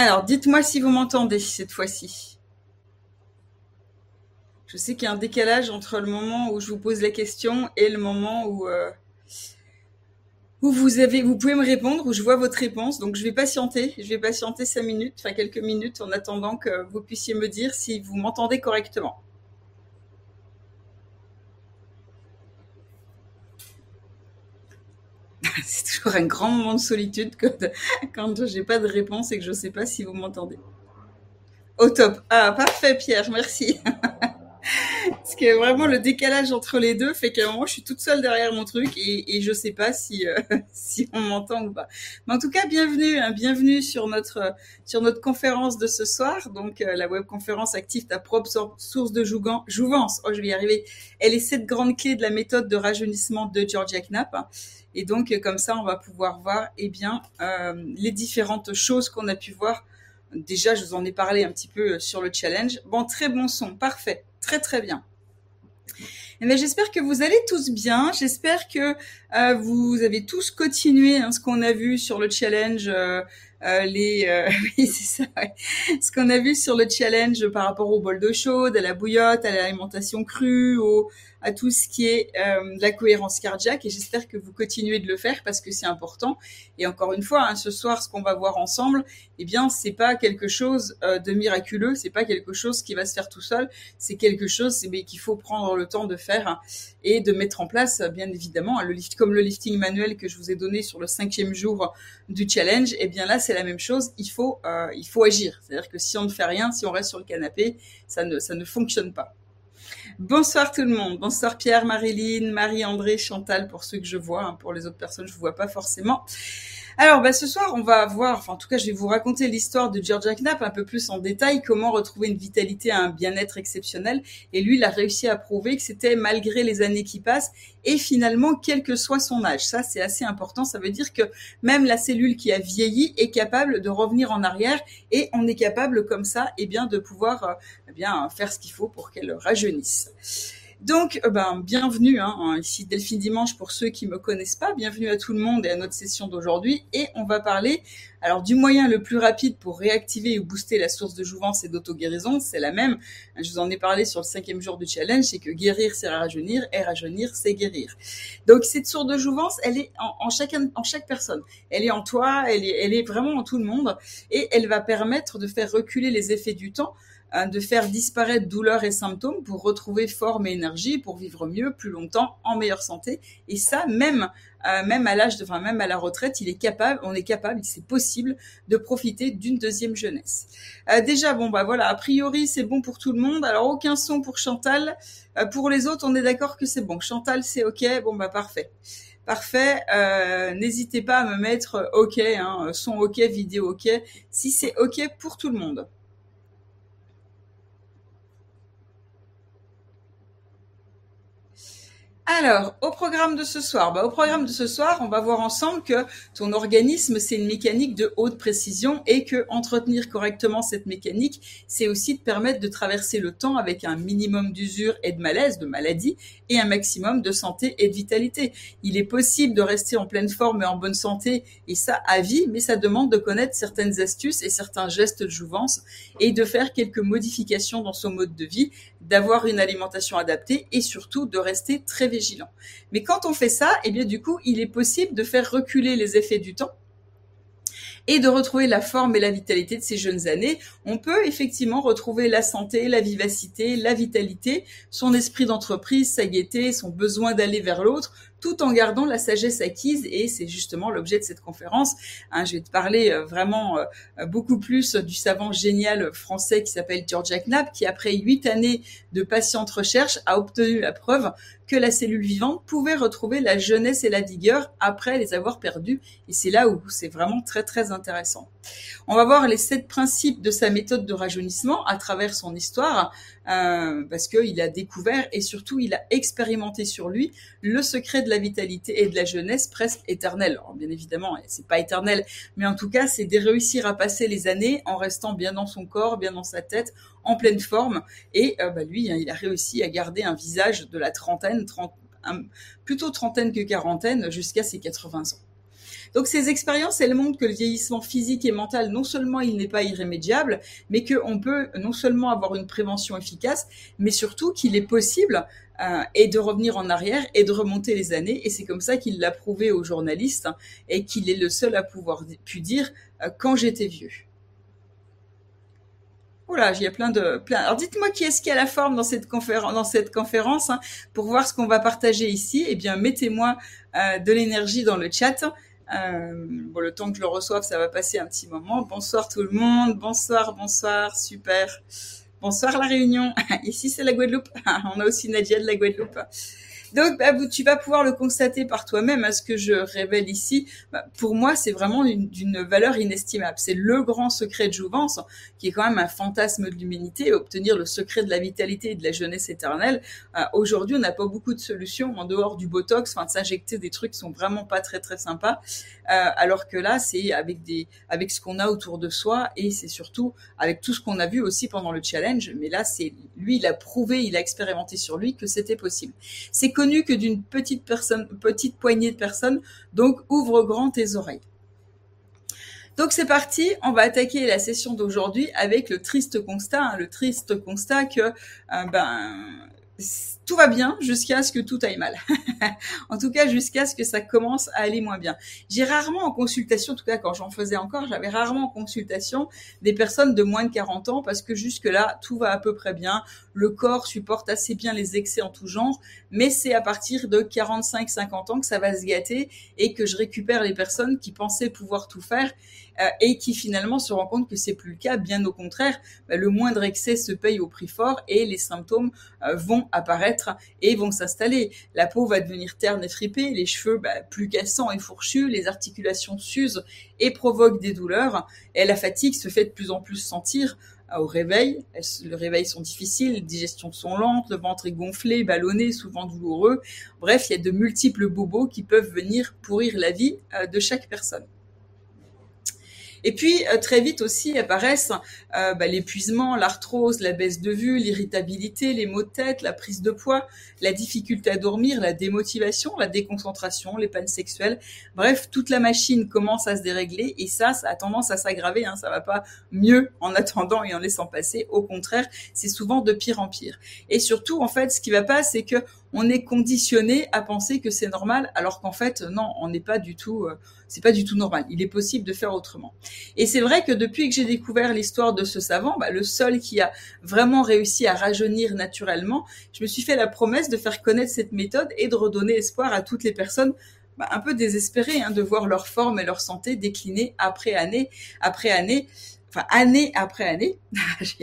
Alors, dites-moi si vous m'entendez cette fois-ci. Je sais qu'il y a un décalage entre le moment où je vous pose la question et le moment où, euh, vous vous pouvez me répondre, où je vois votre réponse. Donc, je vais patienter. Je vais patienter cinq minutes, enfin quelques minutes, en attendant que vous puissiez me dire si vous m'entendez correctement. c'est toujours un grand moment de solitude quand, quand j'ai pas de réponse et que je sais pas si vous m'entendez. Au top. Ah, parfait, Pierre, merci. Parce que vraiment le décalage entre les deux fait qu'à un moment je suis toute seule derrière mon truc et, et je sais pas si euh, on m'entend ou pas. Mais en tout cas bienvenue, hein, bienvenue sur notre sur notre conférence de ce soir. Donc euh, la web conférence active ta propre source de jouvence. Oh je vais y arriver. Elle est cette grande clé de la méthode de rajeunissement de Georgia Knapp. Et donc, comme ça, on va pouvoir voir eh bien, euh, les différentes choses qu'on a pu voir. Déjà, je vous en ai parlé un petit peu sur le challenge. Bon, très bon son, parfait, très très bien. Eh j'espère que vous allez tous bien. J'espère que euh, vous avez tous continué hein, ce qu'on a vu sur le challenge. Euh, euh les euh, oui c'est ça ce qu'on a vu sur le challenge par rapport au bol d'eau chaude à la bouillotte à l'alimentation crue au à tout ce qui est euh, la cohérence cardiaque et j'espère que vous continuez de le faire parce que c'est important. Et encore une fois, hein, ce soir, ce qu'on va voir ensemble, eh bien, c'est pas quelque chose euh, de miraculeux, c'est pas quelque chose qui va se faire tout seul, c'est quelque chose mais qu'il faut prendre le temps de faire hein, et de mettre en place, bien évidemment, le lift comme le lifting manuel que je vous ai donné sur le cinquième jour du challenge. Eh bien là, c'est la même chose. Il faut euh, il faut agir. C'est-à-dire que si on ne fait rien, si on reste sur le canapé, ça ne ça ne fonctionne pas. Bonsoir tout le monde. Bonsoir Pierre, Marilyn, Marie-André, Chantal pour ceux que je vois. Hein. Pour les autres personnes, je vous vois pas forcément. Alors, bah, ce soir, on va voir, enfin, en tout cas, je vais vous raconter l'histoire de Georgia Knapp un peu plus en détail, comment retrouver une vitalité à un bien-être exceptionnel. Et lui, il a réussi à prouver que c'était malgré les années qui passent et finalement, quel que soit son âge. Ça, c'est assez important. Ça veut dire que même la cellule qui a vieilli est capable de revenir en arrière et on est capable comme ça, eh bien, de pouvoir, euh, eh bien, faire ce qu'il faut pour qu'elle rajeunisse. Donc, euh, ben, bienvenue, hein, ici Delphine Dimanche pour ceux qui me connaissent pas. Bienvenue à tout le monde et à notre session d'aujourd'hui. Et on va parler, alors, du moyen le plus rapide pour réactiver ou booster la source de jouvence et d'auto-guérison. C'est la même. Je vous en ai parlé sur le cinquième jour du challenge. C'est que guérir, c'est rajeunir et rajeunir, c'est guérir. Donc, cette source de jouvence, elle est en, en, chacun, en chaque personne. Elle est en toi, elle est, elle est vraiment en tout le monde. Et elle va permettre de faire reculer les effets du temps de faire disparaître douleurs et symptômes pour retrouver forme et énergie, pour vivre mieux, plus longtemps, en meilleure santé. Et ça, même euh, même à l'âge de, enfin même à la retraite, il est capable, on est capable, c'est possible de profiter d'une deuxième jeunesse. Euh, déjà, bon bah voilà, a priori c'est bon pour tout le monde. Alors aucun son pour Chantal. Euh, pour les autres, on est d'accord que c'est bon. Chantal, c'est ok. Bon bah parfait. Parfait. N'hésitez pas à me mettre OK, hein, son OK, vidéo OK, si c'est OK pour tout le monde. Alors, au programme de ce soir, bah, au programme de ce soir, on va voir ensemble que ton organisme, c'est une mécanique de haute précision et que entretenir correctement cette mécanique, c'est aussi te permettre de traverser le temps avec un minimum d'usure et de malaise, de maladie, et un maximum de santé et de vitalité. Il est possible de rester en pleine forme et en bonne santé, et ça à vie, mais ça demande de connaître certaines astuces et certains gestes de jouvence et de faire quelques modifications dans son mode de vie, d'avoir une alimentation adaptée et surtout de rester très vigilant. Mais quand on fait ça, eh bien du coup, il est possible de faire reculer les effets du temps et de retrouver la forme et la vitalité de ces jeunes années, on peut effectivement retrouver la santé, la vivacité, la vitalité, son esprit d'entreprise, sa gaieté, son besoin d'aller vers l'autre, tout en gardant la sagesse acquise et c'est justement l'objet de cette conférence. Hein, je vais te parler euh, vraiment euh, beaucoup plus du savant génial français qui s'appelle George Knapp qui après huit années de patiente recherche a obtenu la preuve que la cellule vivante pouvait retrouver la jeunesse et la vigueur après les avoir perdues et c'est là où c'est vraiment très très intéressant. On va voir les sept principes de sa méthode de rajeunissement à travers son histoire euh, parce qu'il a découvert et surtout il a expérimenté sur lui le secret de la vitalité et de la jeunesse presque éternelle. Bien évidemment, c'est pas éternel, mais en tout cas, c'est de réussir à passer les années en restant bien dans son corps, bien dans sa tête, en pleine forme. Et euh, bah, lui, hein, il a réussi à garder un visage de la trentaine, plutôt trentaine que quarantaine, jusqu'à ses 80 ans. Donc ces expériences, elles montrent que le vieillissement physique et mental, non seulement il n'est pas irrémédiable, mais qu'on peut non seulement avoir une prévention efficace, mais surtout qu'il est possible euh, et de revenir en arrière et de remonter les années. Et c'est comme ça qu'il l'a prouvé aux journalistes hein, et qu'il est le seul à pouvoir pu dire euh, quand j'étais vieux. Oula, il y a plein de plein. Alors dites-moi qui est-ce qui a la forme dans cette conférence, dans cette conférence, hein, pour voir ce qu'on va partager ici. Eh bien, mettez-moi euh, de l'énergie dans le chat. Euh, bon, le temps que je le reçoive, ça va passer un petit moment. Bonsoir tout le monde. Bonsoir, bonsoir, super. Bonsoir la Réunion. Ici c'est la Guadeloupe. On a aussi Nadia de la Guadeloupe. Donc, bah, tu vas pouvoir le constater par toi-même. à hein, ce que je révèle ici, bah, pour moi, c'est vraiment d'une valeur inestimable. C'est le grand secret de Jouvence, qui est quand même un fantasme de l'humanité, obtenir le secret de la vitalité et de la jeunesse éternelle. Euh, aujourd'hui, on n'a pas beaucoup de solutions en dehors du Botox, enfin de s'injecter des trucs qui sont vraiment pas très très sympas. Euh, alors que là, c'est avec des, avec ce qu'on a autour de soi et c'est surtout avec tout ce qu'on a vu aussi pendant le challenge. Mais là, c'est lui, il a prouvé, il a expérimenté sur lui que c'était possible. C'est que d'une petite personne, petite poignée de personnes. Donc, ouvre grand tes oreilles. Donc c'est parti, on va attaquer la session d'aujourd'hui avec le triste constat, hein, le triste constat que euh, ben tout va bien jusqu'à ce que tout aille mal. en tout cas, jusqu'à ce que ça commence à aller moins bien. J'ai rarement en consultation, en tout cas quand j'en faisais encore, j'avais rarement en consultation des personnes de moins de 40 ans parce que jusque-là, tout va à peu près bien. Le corps supporte assez bien les excès en tout genre, mais c'est à partir de 45-50 ans que ça va se gâter et que je récupère les personnes qui pensaient pouvoir tout faire euh, et qui finalement se rendent compte que c'est plus le cas. Bien au contraire, bah, le moindre excès se paye au prix fort et les symptômes euh, vont apparaître et vont s'installer. La peau va devenir terne et fripée, les cheveux bah, plus cassants et fourchus, les articulations s'usent et provoquent des douleurs. Et la fatigue se fait de plus en plus sentir au réveil. Le réveil sont difficiles, les digestions sont lentes, le ventre est gonflé, ballonné, souvent douloureux. Bref, il y a de multiples bobos qui peuvent venir pourrir la vie de chaque personne. Et puis euh, très vite aussi apparaissent euh, bah, l'épuisement, l'arthrose, la baisse de vue, l'irritabilité, les maux de tête, la prise de poids, la difficulté à dormir, la démotivation, la déconcentration, les pannes sexuelles. Bref, toute la machine commence à se dérégler et ça, ça a tendance à s'aggraver. Hein, ça va pas mieux en attendant et en laissant passer. Au contraire, c'est souvent de pire en pire. Et surtout, en fait, ce qui va pas, c'est que on est conditionné à penser que c'est normal, alors qu'en fait, non, on n'est pas du tout, euh, c'est pas du tout normal. Il est possible de faire autrement. Et c'est vrai que depuis que j'ai découvert l'histoire de ce savant, bah, le seul qui a vraiment réussi à rajeunir naturellement, je me suis fait la promesse de faire connaître cette méthode et de redonner espoir à toutes les personnes bah, un peu désespérées hein, de voir leur forme et leur santé décliner après année après année enfin année après année.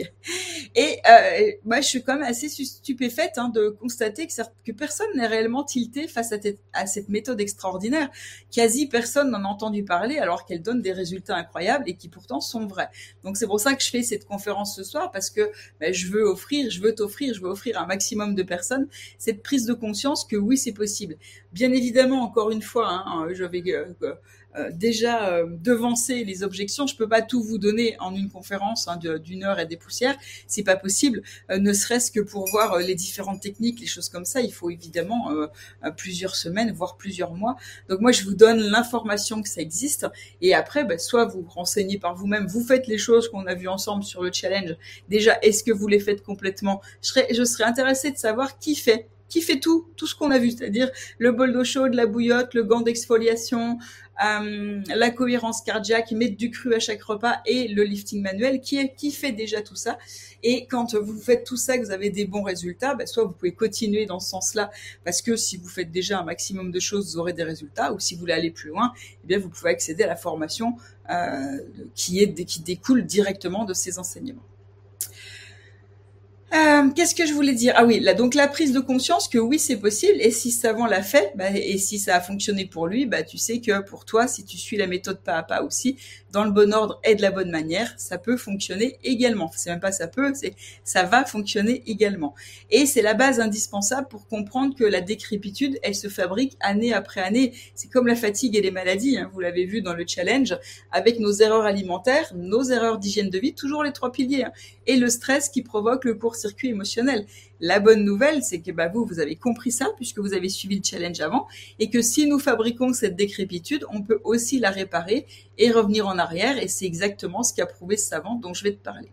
et euh, moi, je suis quand même assez stupéfaite hein, de constater que, personne n'est réellement tilté face à, à, cette méthode extraordinaire. Quasi personne n'en a entendu parler alors qu'elle donne des résultats incroyables et qui pourtant sont vrais. Donc c'est pour ça que je fais cette conférence ce soir parce que ben, je veux offrir, je veux t'offrir, je veux offrir un maximum de personnes cette prise de conscience que oui, c'est possible. Bien évidemment, encore une fois, hein, je vais euh, déjà euh, devancer les objections. Je peux pas tout vous donner en une conférence hein, d'une heure et des poussières, c'est pas possible. Euh, ne serait-ce que pour voir les différentes techniques, les choses comme ça, il faut évidemment plusieurs semaines, voire plusieurs mois. Donc moi, je vous donne l'information que ça existe, et après, bah, soit vous renseignez par vous-même, vous faites les choses qu'on a vues ensemble sur le challenge. Déjà, est-ce que vous les faites complètement? Je serais, je serais intéressée de savoir qui fait qui fait tout, tout ce qu'on a vu, c'est-à-dire le bol d'eau chaude, la bouillotte, le gant d'exfoliation, euh, la cohérence cardiaque, mettre du cru à chaque repas et le lifting manuel qui, est, qui fait déjà tout ça. Et quand vous faites tout ça, que vous avez des bons résultats, bah, soit vous pouvez continuer dans ce sens-là parce que si vous faites déjà un maximum de choses, vous aurez des résultats. Ou si vous voulez aller plus loin, eh bien vous pouvez accéder à la formation euh, qui, est, qui découle directement de ces enseignements. Euh, qu'est-ce que je voulais dire? Ah oui, donc la prise de conscience que oui c'est possible et si Savant l'a fait bah, et si ça a fonctionné pour lui, bah tu sais que pour toi si tu suis la méthode pas à pas aussi dans le bon ordre et de la bonne manière, ça peut fonctionner également. C'est même pas ça peut, c'est ça va fonctionner également. Et c'est la base indispensable pour comprendre que la décrépitude, elle se fabrique année après année. C'est comme la fatigue et les maladies, hein, vous l'avez vu dans le challenge, avec nos erreurs alimentaires, nos erreurs d'hygiène de vie, toujours les trois piliers, hein, et le stress qui provoque le court circuit émotionnel. La bonne nouvelle, c'est que bah, vous, vous avez compris ça puisque vous avez suivi le challenge avant et que si nous fabriquons cette décrépitude, on peut aussi la réparer et revenir en arrière et c'est exactement ce qu'a prouvé ce savant dont je vais te parler.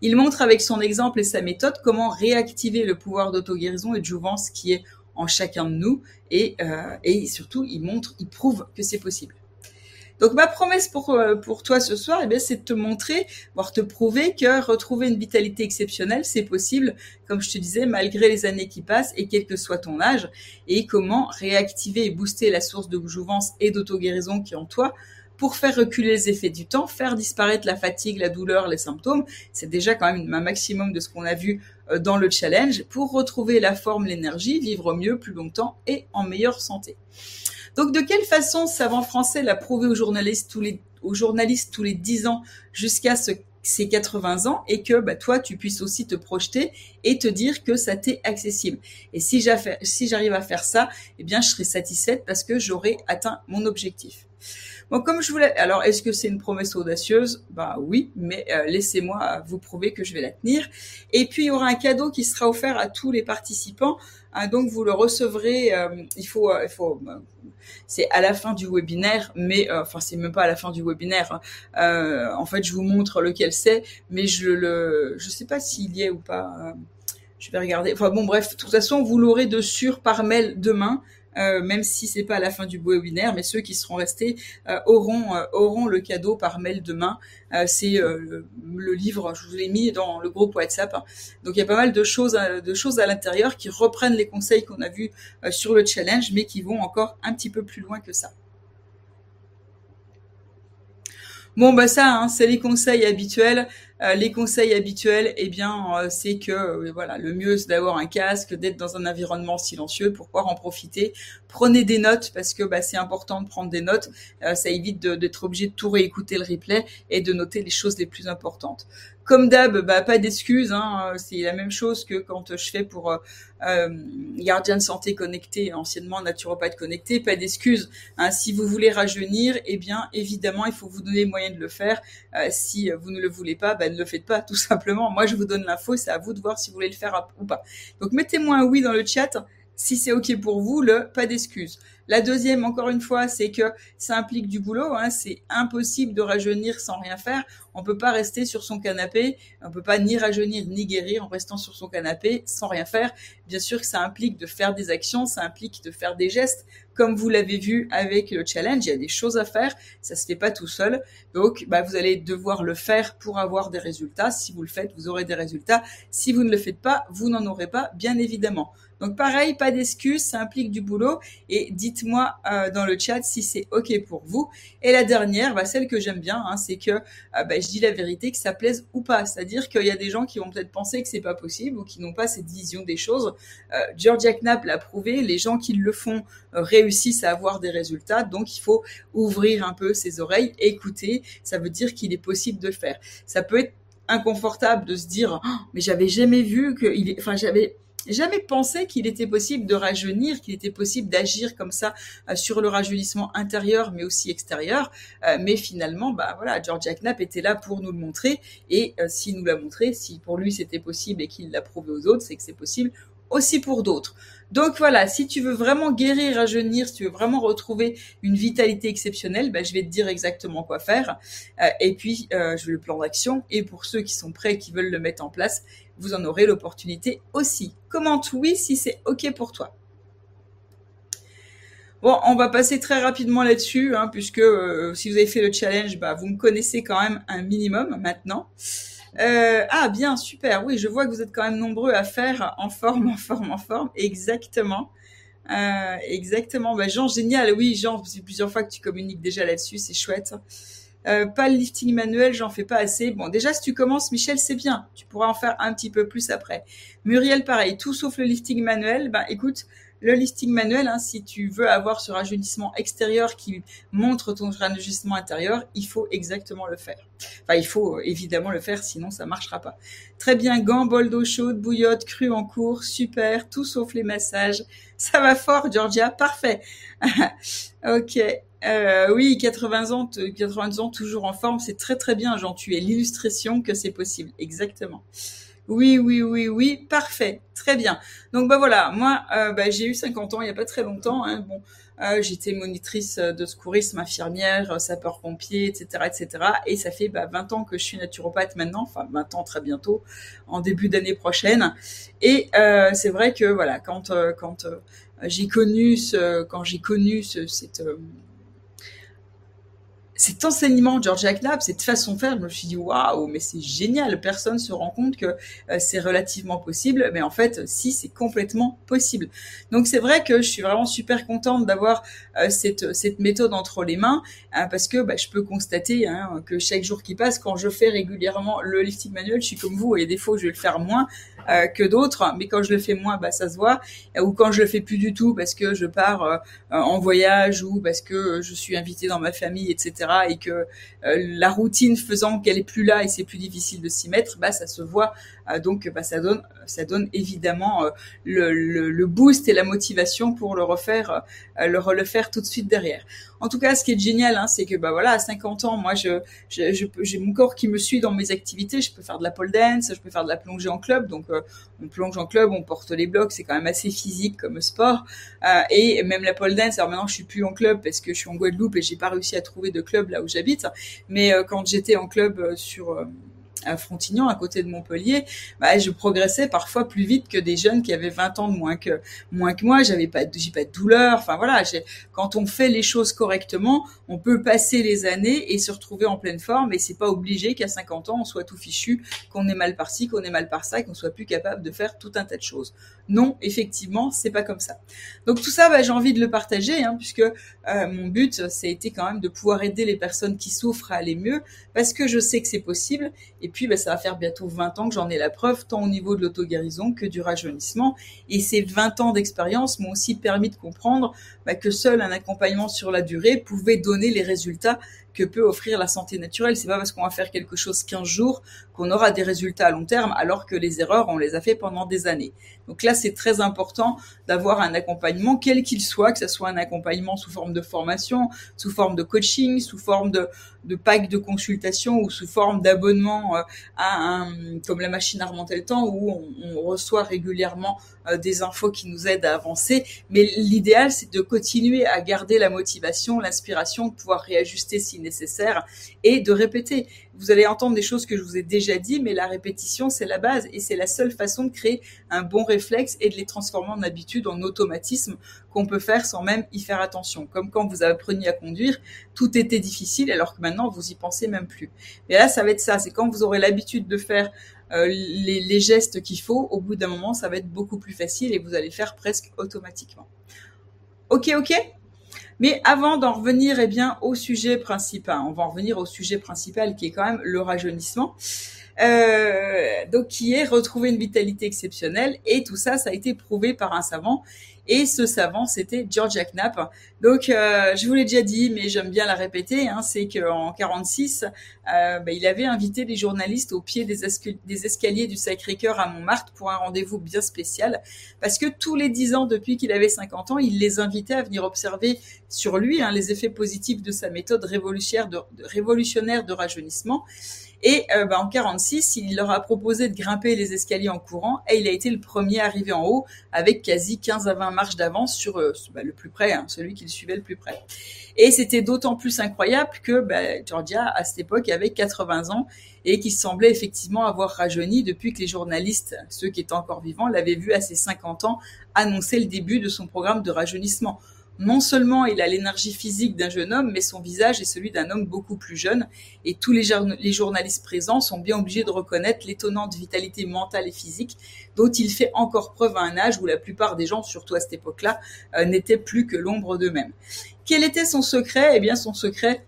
Il montre avec son exemple et sa méthode comment réactiver le pouvoir d'auto-guérison et de jouvence qui est en chacun de nous et, euh, et surtout il montre, il prouve que c'est possible. Donc ma promesse pour euh, pour toi ce soir, eh bien, c'est de te montrer, voire te prouver que retrouver une vitalité exceptionnelle, c'est possible, comme je te disais, malgré les années qui passent et quel que soit ton âge, et comment réactiver et booster la source de jouvence et d'auto-guérison qui est en toi pour faire reculer les effets du temps, faire disparaître la fatigue, la douleur, les symptômes. C'est déjà quand même un maximum de ce qu'on a vu euh, dans le challenge pour retrouver la forme, l'énergie, vivre mieux, plus longtemps et en meilleure santé. Donc de quelle façon savant français l'a prouvé aux journalistes tous les aux journalistes tous les 10 ans jusqu'à ce ces 80 ans et que bah, toi tu puisses aussi te projeter et te dire que ça t'est accessible. Et si j'arrive à faire ça, eh bien je serai satisfaite parce que j'aurai atteint mon objectif. Bon, comme je voulais, alors est-ce que c'est une promesse audacieuse? Bah oui, mais euh, laissez-moi vous prouver que je vais la tenir. Et puis il y aura un cadeau qui sera offert à tous les participants. Hein, donc vous le recevrez. Euh, il faut, euh, faut. c'est à la fin du webinaire, mais enfin c'est même pas à la fin du webinaire. Hein. en fait, je vous montre lequel c'est, mais je le, je sais pas s'il y est ou pas. je vais regarder. Enfin bon, bref, de toute façon, vous l'aurez de sûr par mail demain. Euh, même si c'est pas à la fin du webinaire, mais ceux qui seront restés euh, auront euh, auront le cadeau par mail demain. c'est le, livre, je vous l'ai mis dans le groupe WhatsApp. Hein. Donc il y a pas mal de choses de choses à l'intérieur qui reprennent les conseils qu'on a vus sur le challenge, mais qui vont encore un petit peu plus loin que ça. Bon bah ça, hein, c'est les conseils habituels. Euh, les conseils habituels, eh bien, euh, c'est que euh, voilà, le mieux c'est d'avoir un casque, d'être dans un environnement silencieux pour pouvoir en profiter. Prenez des notes parce que bah, c'est important de prendre des notes. ça évite d'être obligé de tout réécouter le replay et de noter les choses les plus importantes. Comme d'hab, bah, pas d'excuses. Hein, euh, c'est la même chose que quand je fais pour euh, euh gardien de santé connecté, anciennement naturopathe connecté. Pas d'excuses. Hein. Si vous voulez rajeunir, eh bien évidemment, il faut vous donner moyen de le faire. Euh, si vous ne le voulez pas, bah, ne le faites pas, tout simplement. Moi, je vous donne l'info. C'est à vous de voir si vous voulez le faire ou pas. Donc mettez-moi un oui dans le chat si c'est ok pour vous, le pas d'excuses. La deuxième, encore une fois, c'est que ça implique du boulot. Hein, c'est impossible de rajeunir sans rien faire. On peut pas rester sur son canapé. On peut pas ni rajeunir ni guérir en restant sur son canapé sans rien faire. Bien sûr que ça implique de faire des actions, ça implique de faire des gestes. Comme vous l'avez vu avec le challenge, il y a des choses à faire. Ça se fait pas tout seul. Donc, bah, vous allez devoir le faire pour avoir des résultats. Si vous le faites, vous aurez des résultats. Si vous ne le faites pas, vous n'en aurez pas, bien évidemment. Donc pareil, pas d'excuses, ça implique du boulot. Et dites-moi euh, dans le chat si c'est ok pour vous. Et la dernière, bah, celle que j'aime bien, hein, c'est que euh, bah, je dis la vérité, que ça plaise ou pas. C'est-à-dire qu'il y a des gens qui vont peut-être penser que c'est pas possible ou qui n'ont pas cette vision des choses. Euh, Georgia Knapp l'a prouvé. Les gens qui le font réussissent à avoir des résultats. Donc il faut ouvrir un peu ses oreilles, écouter. Ça veut dire qu'il est possible de le faire. Ça peut être inconfortable de se dire oh, mais j'avais jamais vu que il est enfin j'avais jamais pensé qu'il était possible de rajeunir, qu'il était possible d'agir comme ça euh, sur le rajeunissement intérieur, mais aussi extérieur. Euh, mais finalement, bah voilà, Georgia Knapp était là pour nous le montrer. Et euh, s'il nous l'a montré, si pour lui c'était possible et qu'il l'a prouvé aux autres, c'est que c'est possible aussi pour d'autres. Donc voilà, si tu veux vraiment guérir, rajeunir, si tu veux vraiment retrouver une vitalité exceptionnelle, bah, je vais te dire exactement quoi faire. et puis, je vais le plan d'action. Et pour ceux qui sont prêts, qui veulent le mettre en place, vous en aurez l'opportunité aussi. Commente oui si c'est OK pour toi. Bon, on va passer très rapidement là-dessus, hein, puisque euh, si vous avez fait le challenge, bah, vous me connaissez quand même un minimum maintenant. Euh, ah bien, super. Oui, je vois que vous êtes quand même nombreux à faire en forme, en forme, en forme. Exactement. Euh, exactement. Bah, Jean, génial. Oui, Jean, c'est plusieurs fois que tu communiques déjà là-dessus. C'est chouette. Euh, pas le lifting manuel, j'en fais pas assez. Bon, déjà, si tu commences, Michel, c'est bien. Tu pourras en faire un petit peu plus après. Muriel, pareil, tout sauf le lifting manuel. Ben, écoute, le lifting manuel, hein, si tu veux avoir ce rajeunissement extérieur qui montre ton rajeunissement intérieur, il faut exactement le faire. Enfin, il faut euh, évidemment le faire, sinon ça marchera pas. Très bien, gants, bol d'eau chaude, bouillotte, crue en cours, super, tout sauf les massages. Ça va fort, Georgia, parfait. ok. Euh, oui, 80 ans, 80 ans toujours en forme, c'est très très bien, Jean. Tu es l'illustration que c'est possible, exactement. Oui, oui, oui, oui, parfait, très bien. Donc bah voilà, moi euh, bah, j'ai eu 50 ans il y a pas très longtemps. Hein, bon, euh, j'étais monitrice de secourisme, infirmière, sapeur-pompier, etc., etc. Et ça fait bah, 20 ans que je suis naturopathe maintenant, enfin 20 ans très bientôt, en début d'année prochaine. Et euh, c'est vrai que voilà, quand quand j'ai connu ce, quand j'ai connu ce, cette cet enseignement de Georgia cette façon de faire, je me suis dit waouh, mais c'est génial. Personne se rend compte que euh, c'est relativement possible, mais en fait, si c'est complètement possible. Donc c'est vrai que je suis vraiment super contente d'avoir euh, cette cette méthode entre les mains hein, parce que bah, je peux constater hein, que chaque jour qui passe, quand je fais régulièrement le lifting manuel, je suis comme vous. A des fois je vais le faire moins euh, que d'autres, mais quand je le fais moins, bah ça se voit. Ou quand je le fais plus du tout parce que je pars en voyage ou parce que je suis invitée dans ma famille, etc et que euh, la routine faisant qu'elle est plus là et c'est plus difficile de s'y mettre, bah ça se voit. Euh, donc bah ça donne ça donne évidemment euh, le, le, boost et la motivation pour le refaire le refaire tout de suite derrière. En tout cas, ce qui est génial, hein, c'est que bah voilà, à 50 ans, moi, je, j'ai mon corps qui me suit dans mes activités. Je peux faire de la pole dance, je peux faire de la plongée en club. Donc, on plonge en club, on porte les blocs, c'est quand même assez physique comme sport. et même la pole dance. Alors maintenant, je suis plus en club parce que je suis en Guadeloupe et j'ai pas réussi à trouver de club là où j'habite. Mais euh, quand j'étais en club euh, sur euh, à Frontignan, à côté de Montpellier, bah, je progressais parfois plus vite que des jeunes qui avaient 20 ans de moins que moi. J'avais pas, pas de douleur. Enfin voilà, quand on fait les choses correctement, on peut passer les années et se retrouver en pleine forme. Et c'est pas obligé qu'à 50 ans on soit tout fichu, qu'on est mal par-ci, qu'on est mal par ça, qu'on soit plus capable de faire tout un tas de choses. Non, effectivement, c'est pas comme ça. Donc tout ça, bah, j'ai envie de le partager, hein, puisque euh, mon but, ça a été quand même de pouvoir aider les personnes qui souffrent à aller mieux, parce que je sais que c'est possible. Puis, bah, ça va faire bientôt 20 ans que j'en ai la preuve, tant au niveau de l'auto-guérison que du rajeunissement. Et ces 20 ans d'expérience m'ont aussi permis de comprendre bah, que seul un accompagnement sur la durée pouvait donner les résultats que peut offrir la santé naturelle. C'est pas parce qu'on va faire quelque chose 15 jours qu'on aura des résultats à long terme, alors que les erreurs, on les a fait pendant des années. Donc là, c'est très important d'avoir un accompagnement, quel qu'il soit, que ce soit un accompagnement sous forme de formation, sous forme de coaching, sous forme de, de pack de consultation ou sous forme d'abonnement euh, à un, comme la machine à remonter le temps, où on, on reçoit régulièrement euh, des infos qui nous aident à avancer. Mais l'idéal, c'est de continuer à garder la motivation, l'inspiration, de pouvoir réajuster si nécessaire et de répéter. Vous allez entendre des choses que je vous ai déjà dit, mais la répétition, c'est la base et c'est la seule façon de créer un bon réflexe et de les transformer en habitude, en automatisme qu'on peut faire sans même y faire attention. Comme quand vous apprenez à conduire, tout était difficile alors que maintenant vous y pensez même plus. Et là, ça va être ça. C'est quand vous aurez l'habitude de faire euh, les, les gestes qu'il faut, au bout d'un moment, ça va être beaucoup plus facile et vous allez faire presque automatiquement. Ok, ok mais avant d'en revenir eh bien, au sujet principal, on va en revenir au sujet principal qui est quand même le rajeunissement. Euh, donc qui est retrouver une vitalité exceptionnelle et tout ça, ça a été prouvé par un savant et ce savant, c'était Georgia Knapp. Donc, euh, je vous l'ai déjà dit, mais j'aime bien la répéter, hein, c'est qu'en 46, euh, bah, il avait invité les journalistes au pied des, escaliers du Sacré-Cœur à Montmartre pour un rendez-vous bien spécial, parce que tous les dix ans depuis qu'il avait 50 ans, il les invitait à venir observer sur lui hein, les effets positifs de sa méthode révolutionnaire de, révolutionnaire de rajeunissement. Et euh, bah, en 46, il leur a proposé de grimper les escaliers en courant et il a été le premier arrivé en haut avec quasi 15 à 20 marches d'avance sur euh, bah, le plus près, hein, celui qui le suivait le plus près. Et c'était d'autant plus incroyable que bah, Georgia, à cette époque, avait 80 ans et qui semblait effectivement avoir rajeuni depuis que les journalistes, ceux qui étaient encore vivants, l'avaient vu à ses 50 ans annoncer le début de son programme de rajeunissement non seulement il a l'énergie physique d'un jeune homme, mais son visage est celui d'un homme beaucoup plus jeune. Et tous les, journalistes présents sont bien obligés de reconnaître l'étonnante vitalité mentale et physique dont il fait encore preuve à un âge où la plupart des gens, surtout à cette époque-là, euh, n'étaient plus que l'ombre d'eux-mêmes. Quel était son secret? Eh bien, son secret,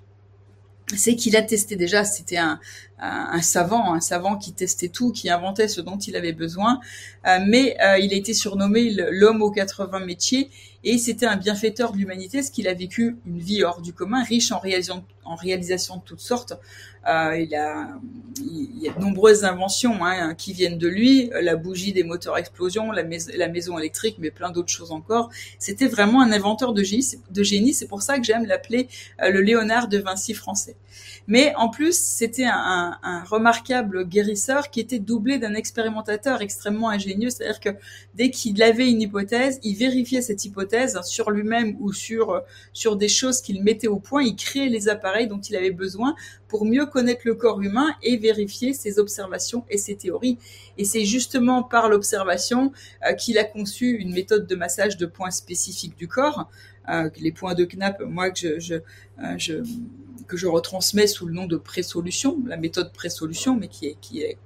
c'est qu'il a testé déjà, c'était un, un, savant, un savant qui testait tout, qui inventait ce dont il avait besoin, euh, mais euh, il a été surnommé l'homme aux 80 métiers Et c'était un bienfaiteur de l'humanité, ce qu'il a vécu une vie hors du commun, riche en réalisation, en de toutes sortes. Euh, il, a, y a de nombreuses inventions hein, qui viennent de lui, la bougie des moteurs explosion, la, maison électrique, mais plein d'autres choses encore. C'était vraiment un inventeur de génie. C'est pour ça que j'aime l'appeler le Léonard de Vinci français. Mais en plus, c'était un, remarquable guérisseur qui était doublé d'un expérimentateur extrêmement ingénieux. C'est-à-dire que dès qu'il avait une hypothèse, il vérifiait cette hypothèse sur lui-même ou sur sur des choses qu'il mettait au point. Il créait les appareils dont il avait besoin pour mieux connaître le corps humain et vérifier ses observations et ses théories. Et c'est justement par l'observation euh, qu'il a conçu une méthode de massage de points spécifiques du corps. Euh, les points de Knapp, moi que je, je, euh, je, que je retransmets sous le nom de pré-solution, la méthode pré-solution, mais qui est, qui est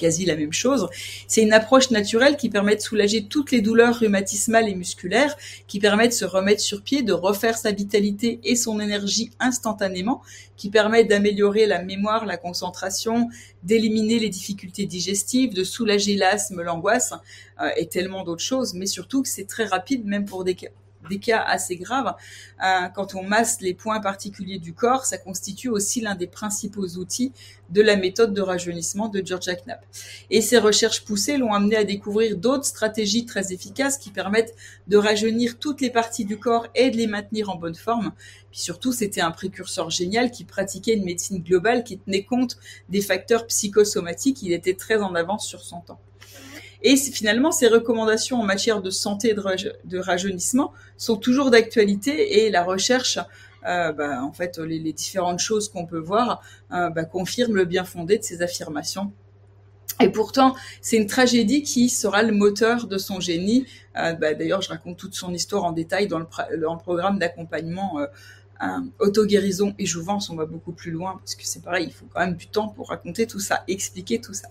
quasi la même chose. C'est une approche naturelle qui permet de soulager toutes les douleurs rhumatismales et musculaires, qui permet de se remettre sur pied, de refaire sa vitalité et son énergie instantanément, qui permet d'améliorer la mémoire, la concentration, d'éliminer les difficultés digestives, de soulager l'asthme, l'angoisse euh, et tellement d'autres choses, mais surtout que c'est très rapide même pour des des cas assez graves, euh, quand on masse les points particuliers du corps, ça constitue aussi l'un des principaux outils de la méthode de rajeunissement de Georgia Knapp. Et ces recherches poussées l'ont amené à découvrir d'autres stratégies très efficaces qui permettent de rajeunir toutes les parties du corps et de les maintenir en bonne forme. Puis surtout, c'était un précurseur génial qui pratiquait une médecine globale qui tenait compte des facteurs psychosomatiques. Il était très en avance sur son temps. Et finalement, ces recommandations en matière de santé et de, rajeunissement sont toujours d'actualité et la recherche, euh, bah, en fait, les, différentes choses qu'on peut voir euh, bah, confirment le bien fondé de ces affirmations. Et pourtant, c'est une tragédie qui sera le moteur de son génie. Euh, bah, D'ailleurs, je raconte toute son histoire en détail dans le, programme d'accompagnement euh, auto-guérison et jouvence. On va beaucoup plus loin parce que c'est pareil, il faut quand même du temps pour raconter tout ça, expliquer tout ça.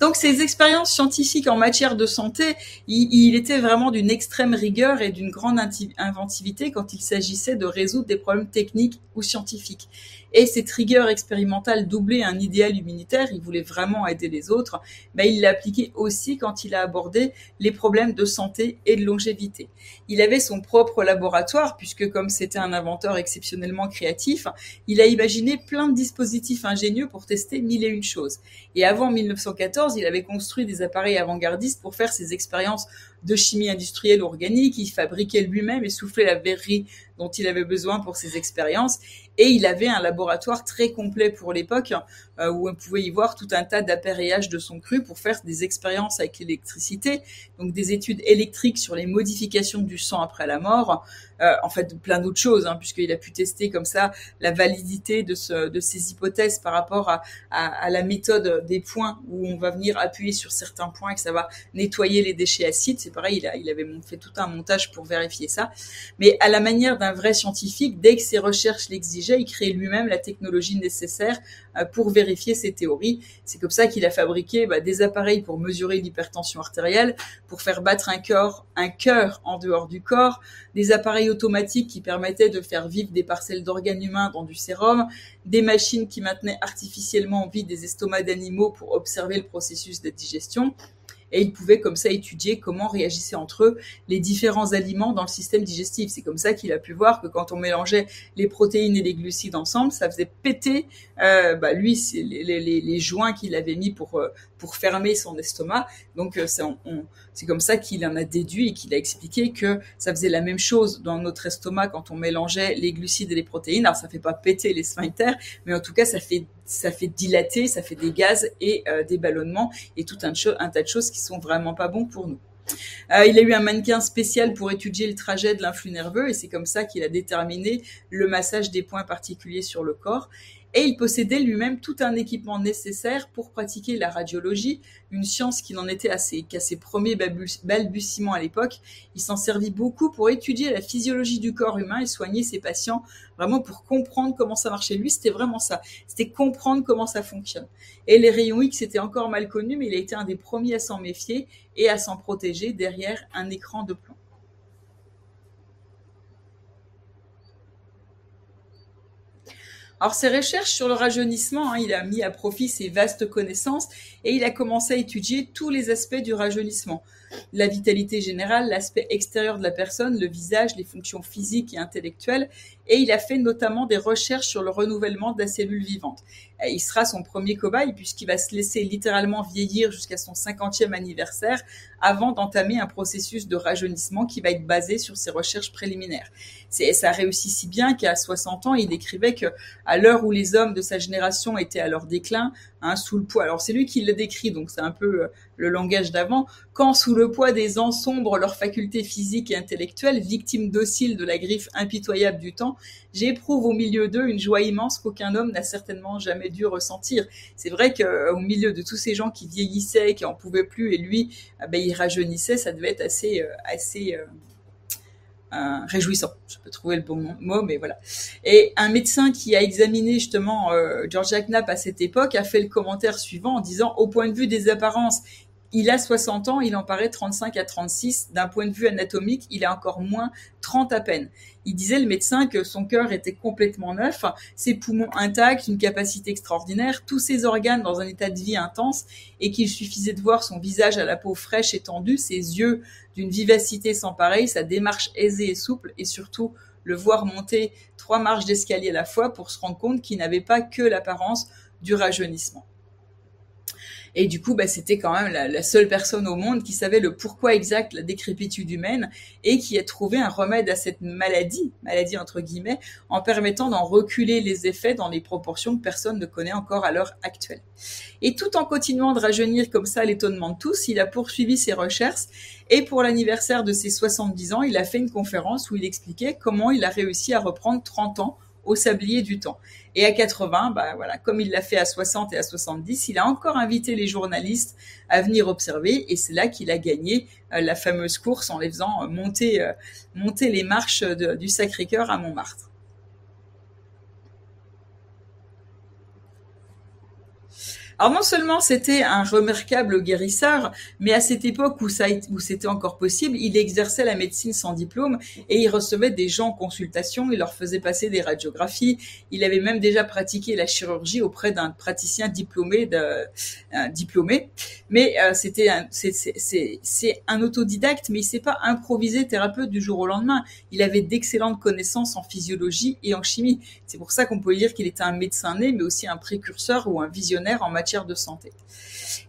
Donc ces expériences scientifiques en matière de santé, il, était vraiment d'une extrême rigueur et d'une grande inventivité quand il s'agissait de résoudre des problèmes techniques ou scientifiques. Et cette rigueur expérimentale doublée un idéal humanitaire, il voulait vraiment aider les autres, mais ben, il l'a appliqué aussi quand il a abordé les problèmes de santé et de longévité. Il avait son propre laboratoire, puisque comme c'était un inventeur exceptionnellement créatif, il a imaginé plein de dispositifs ingénieux pour tester mille et une choses. Et avant 1914, il avait construit des appareils avant-gardistes pour faire ses expériences de chimie industrielle organique. Il fabriquait lui-même et soufflait la verrerie dont il avait besoin pour ses expériences. Et il avait un laboratoire très complet pour l'époque, où on pouvait y voir tout un tas d'appareillages de son cru pour faire des expériences avec l'électricité, donc des études électriques sur les modifications du sang après la mort, euh, en fait plein d'autres choses, hein, puisqu'il a pu tester comme ça la validité de, ce, de ces hypothèses par rapport à, à, à, la méthode des points, où on va venir appuyer sur certains points et que ça va nettoyer les déchets acides. C'est pareil, il, a, il avait fait tout un montage pour vérifier ça. Mais à la manière d'un vrai scientifique, dès que ses recherches l'exigeaient, il créait lui-même la technologie nécessaire euh, pour vérifier ses théories. C'est comme ça qu'il a fabriqué bah, des appareils pour mesurer l'hypertension artérielle, pour faire battre un cœur, un cœur en dehors du corps, des appareils automatiques qui permettaient de faire vivre des parcelles d'organes humains dans du sérum, des machines qui maintenaient artificiellement en vie des estomacs d'animaux pour observer le processus de digestion et il pouvait comme ça étudier comment réagissaient entre eux les différents aliments dans le système digestif. C'est comme ça qu'il a pu voir que quand on mélangeait les protéines et les glucides ensemble, ça faisait péter euh, bah, lui les, joints qu'il avait mis pour euh, pour fermer son estomac. Donc euh, c'est comme ça qu'il en a déduit et qu'il a expliqué que ça faisait la même chose dans notre estomac quand on mélangeait les glucides et les protéines. Alors ça fait pas péter les sphincters, mais en tout cas ça fait ça fait dilater, ça fait des gaz et euh, des ballonnements et tout un, tas de choses qui sont vraiment pas bons pour nous. Euh, il a eu un mannequin spécial pour étudier le trajet de l'influx nerveux et c'est comme ça qu'il a déterminé le massage des points particuliers sur le corps et il possédait lui-même tout un équipement nécessaire pour pratiquer la radiologie, une science qui n'en était qu'à ses premiers balbutiements à l'époque. Il s'en servit beaucoup pour étudier la physiologie du corps humain et soigner ses patients, vraiment pour comprendre comment ça marchait. Lui, c'était vraiment ça. C'était comprendre comment ça fonctionne. Et les rayons X étaient encore mal connus, mais il a été un des premiers à s'en méfier et à s'en protéger derrière un écran de plomb. Alors ses recherches sur le rajeunissement, hein, il a mis à profit ses vastes connaissances et il a commencé à étudier tous les aspects du rajeunissement. La vitalité générale, l'aspect extérieur de la personne, le visage, les fonctions physiques et intellectuelles, et il a fait notamment des recherches sur le renouvellement de la cellule vivante. Il sera son premier cobaye puisqu'il va se laisser littéralement vieillir jusqu'à son 50e anniversaire avant d'entamer un processus de rajeunissement qui va être basé sur ses recherches préliminaires. C'est, ça réussit si bien qu'à 60 ans, il décrivait que à l'heure où les hommes de sa génération étaient à leur déclin, hein, sous le poids, alors c'est lui qui le décrit, donc c'est un peu euh, le langage d'avant, quand sous le poids des ans sombre leurs facultés physiques et intellectuelles, victimes dociles de la griffe impitoyable du temps, j'éprouve au milieu d'eux une joie immense qu'aucun homme n'a certainement jamais dû ressentir. C'est vrai qu'au milieu de tous ces gens qui vieillissaient, qui en pouvaient plus, et lui, ah ben, il rajeunissait, ça devait être assez, euh, assez euh, euh, réjouissant. Je peux trouver le bon mot, mais voilà. Et un médecin qui a examiné justement Georgia Knapp à cette époque a fait le commentaire suivant en disant, au point de vue des apparences il a 60 ans, il en paraît 35 à 36. D'un point de vue anatomique, il a encore moins 30 à peine. Il disait, le médecin, que son cœur était complètement neuf, ses poumons intacts, une capacité extraordinaire, tous ses organes dans un état de vie intense, et qu'il suffisait de voir son visage à la peau fraîche et tendue, ses yeux d'une vivacité sans pareil, sa démarche aisée et souple, et surtout le voir monter trois marches d'escalier à la fois pour se rendre compte qu'il n'avait pas que l'apparence du rajeunissement. Et du coup, bah, c'était quand même la, seule personne au monde qui savait le pourquoi exact de la décrépitude humaine et qui a trouvé un remède à cette maladie, maladie entre guillemets, en permettant d'en reculer les effets dans les proportions que personne ne connaît encore à l'heure actuelle. Et tout en continuant de rajeunir comme ça l'étonnement de tous, il a poursuivi ses recherches et pour l'anniversaire de ses 70 ans, il a fait une conférence où il expliquait comment il a réussi à reprendre 30 ans au sablier du temps. Et à 80, bah voilà, comme il l'a fait à 60 et à 70, il a encore invité les journalistes à venir observer et c'est là qu'il a gagné euh, la fameuse course en les faisant monter, euh, monter les marches du Sacré-Cœur à Montmartre. Alors non seulement c'était un remarquable guérisseur, mais à cette époque où, ça, où c'était encore possible, il exerçait la médecine sans diplôme et il recevait des gens en consultation, il leur faisait passer des radiographies, il avait même déjà pratiqué la chirurgie auprès d'un praticien diplômé, euh, diplômé. Mais euh, c'était c'est un autodidacte, mais il s'est pas improvisé thérapeute du jour au lendemain. Il avait d'excellentes connaissances en physiologie et en chimie. C'est pour ça qu'on peut dire qu'il était un médecin né, mais aussi un précurseur ou un visionnaire en matière de santé.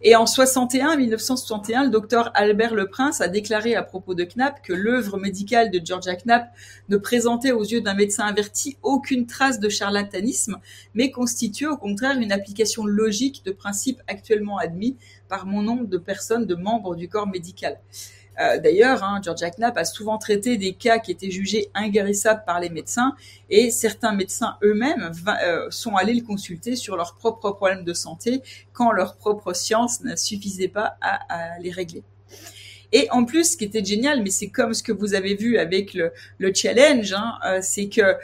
Et en 61, 1961, le docteur Albert Leprince a déclaré à propos de Knapp que l'œuvre médicale de Georgia Knapp ne présentait aux yeux d'un médecin averti aucune trace de charlatanisme, mais constituait au contraire une application logique de principes actuellement admis par mon nombre de personnes de membres du corps médical. Euh, d'ailleurs, hein, Georgia Knapp a souvent traité des cas qui étaient jugés inguérissables par les médecins et certains médecins eux-mêmes euh, sont allés le consulter sur leurs propres problèmes de santé quand leur propre science ne suffisait pas à, les régler. Et en plus, ce qui était génial, mais c'est comme ce que vous avez vu avec le, challenge, hein, euh, c'est que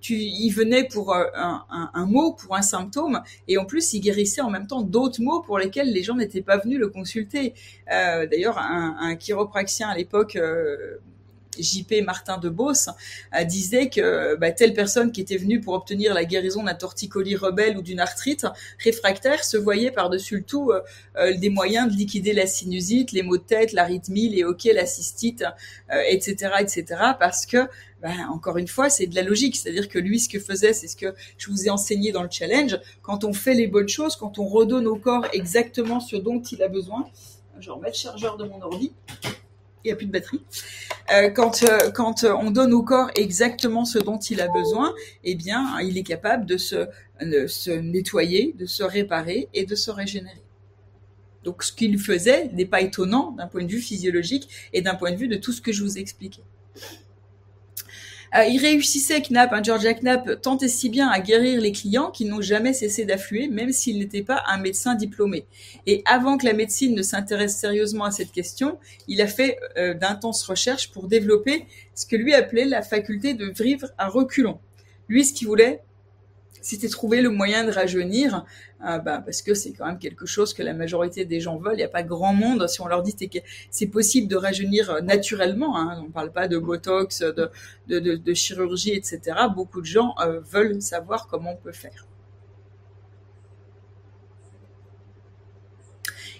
tu, il venait pour euh, un, un, mot, pour un symptôme, et en plus il guérissait en même temps d'autres mots pour lesquels les gens n'étaient pas venus le consulter. Euh, D'ailleurs, un, un chiropraxien à l'époque JP Martin de Beauce euh, disait que bah, telle personne qui était venue pour obtenir la guérison d'un torticolis rebelle ou d'une arthrite réfractaire se voyait par-dessus le tout euh, euh, des moyens de liquider la sinusite, les maux de tête, l'arythmie, les hoquets, la cystite, etc., etc. Parce que bah, encore une fois, c'est de la logique. C'est-à-dire que lui, ce que faisait, c'est ce que je vous ai enseigné dans le challenge. Quand on fait les bonnes choses, quand on redonne au corps exactement ce dont il a besoin, je remets le chargeur de mon ordi il n'y a plus de batterie. Euh, quand euh, quand on donne au corps exactement ce dont il a besoin, eh bien, il est capable de se nettoyer, de se réparer et de se régénérer. Donc, ce qu'il faisait n'est pas étonnant d'un point de vue physiologique et d'un point de vue de tout ce que je vous ai expliqué. Euh, il réussissait, Knapp, hein, Georgia Knapp, tant et si bien à guérir les clients qu'ils n'ont jamais cessé d'affluer, même s'il n'était pas un médecin diplômé. Et avant que la médecine ne s'intéresse sérieusement à cette question, il a fait euh, d'intenses recherches pour développer ce que lui appelait la faculté de vivre à reculons. Lui, ce qu'il voulait, c'était trouver le moyen de rajeunir, euh, bah, parce que c'est quand même quelque chose que la majorité des gens veulent. Il n'y a pas grand monde si on leur dit que c'est possible de rajeunir euh, naturellement. Hein, on ne parle pas de botox, de, de, chirurgie, etc. Beaucoup de gens euh, veulent savoir comment on peut faire.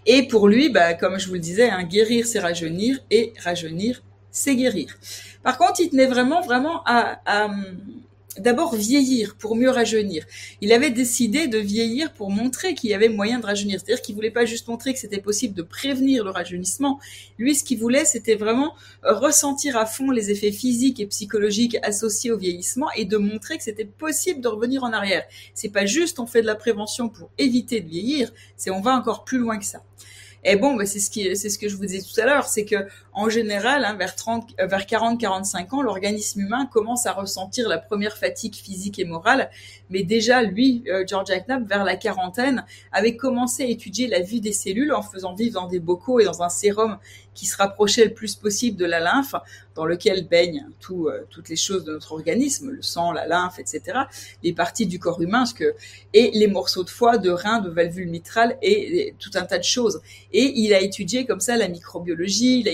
Et pour lui, bah, comme je vous le disais, hein, guérir c'est rajeunir et rajeunir c'est guérir. Par contre, il tenait vraiment, vraiment à d'abord vieillir pour mieux rajeunir. Il avait décidé de vieillir pour montrer qu'il y avait moyen de rajeunir. C'est-à-dire qu'il voulait pas juste montrer que c'était possible de prévenir le rajeunissement. Lui, ce qu'il voulait, c'était vraiment ressentir à fond les effets physiques et psychologiques associés au vieillissement et de montrer que c'était possible de revenir en arrière. C'est pas juste on fait de la prévention pour éviter de vieillir, c'est on va encore plus loin que ça. Et bon, bah, c'est ce c'est ce que je vous disais tout à l'heure, c'est que en général, hein, vers 30, euh, vers 40-45 ans, l'organisme humain commence à ressentir la première fatigue physique et morale. Mais déjà, lui, euh, George Knapp, vers la quarantaine, avait commencé à étudier la vie des cellules en faisant vivre dans des bocaux et dans un sérum qui se rapprochait le plus possible de la lymphe, dans lequel baignent euh, toutes les choses de notre organisme, le sang, la lymphe, etc., les parties du corps humain, ce que, et les morceaux de foie, de rein, de valvule mitrale et, et, tout un tas de choses. Et il a étudié comme ça la microbiologie, il a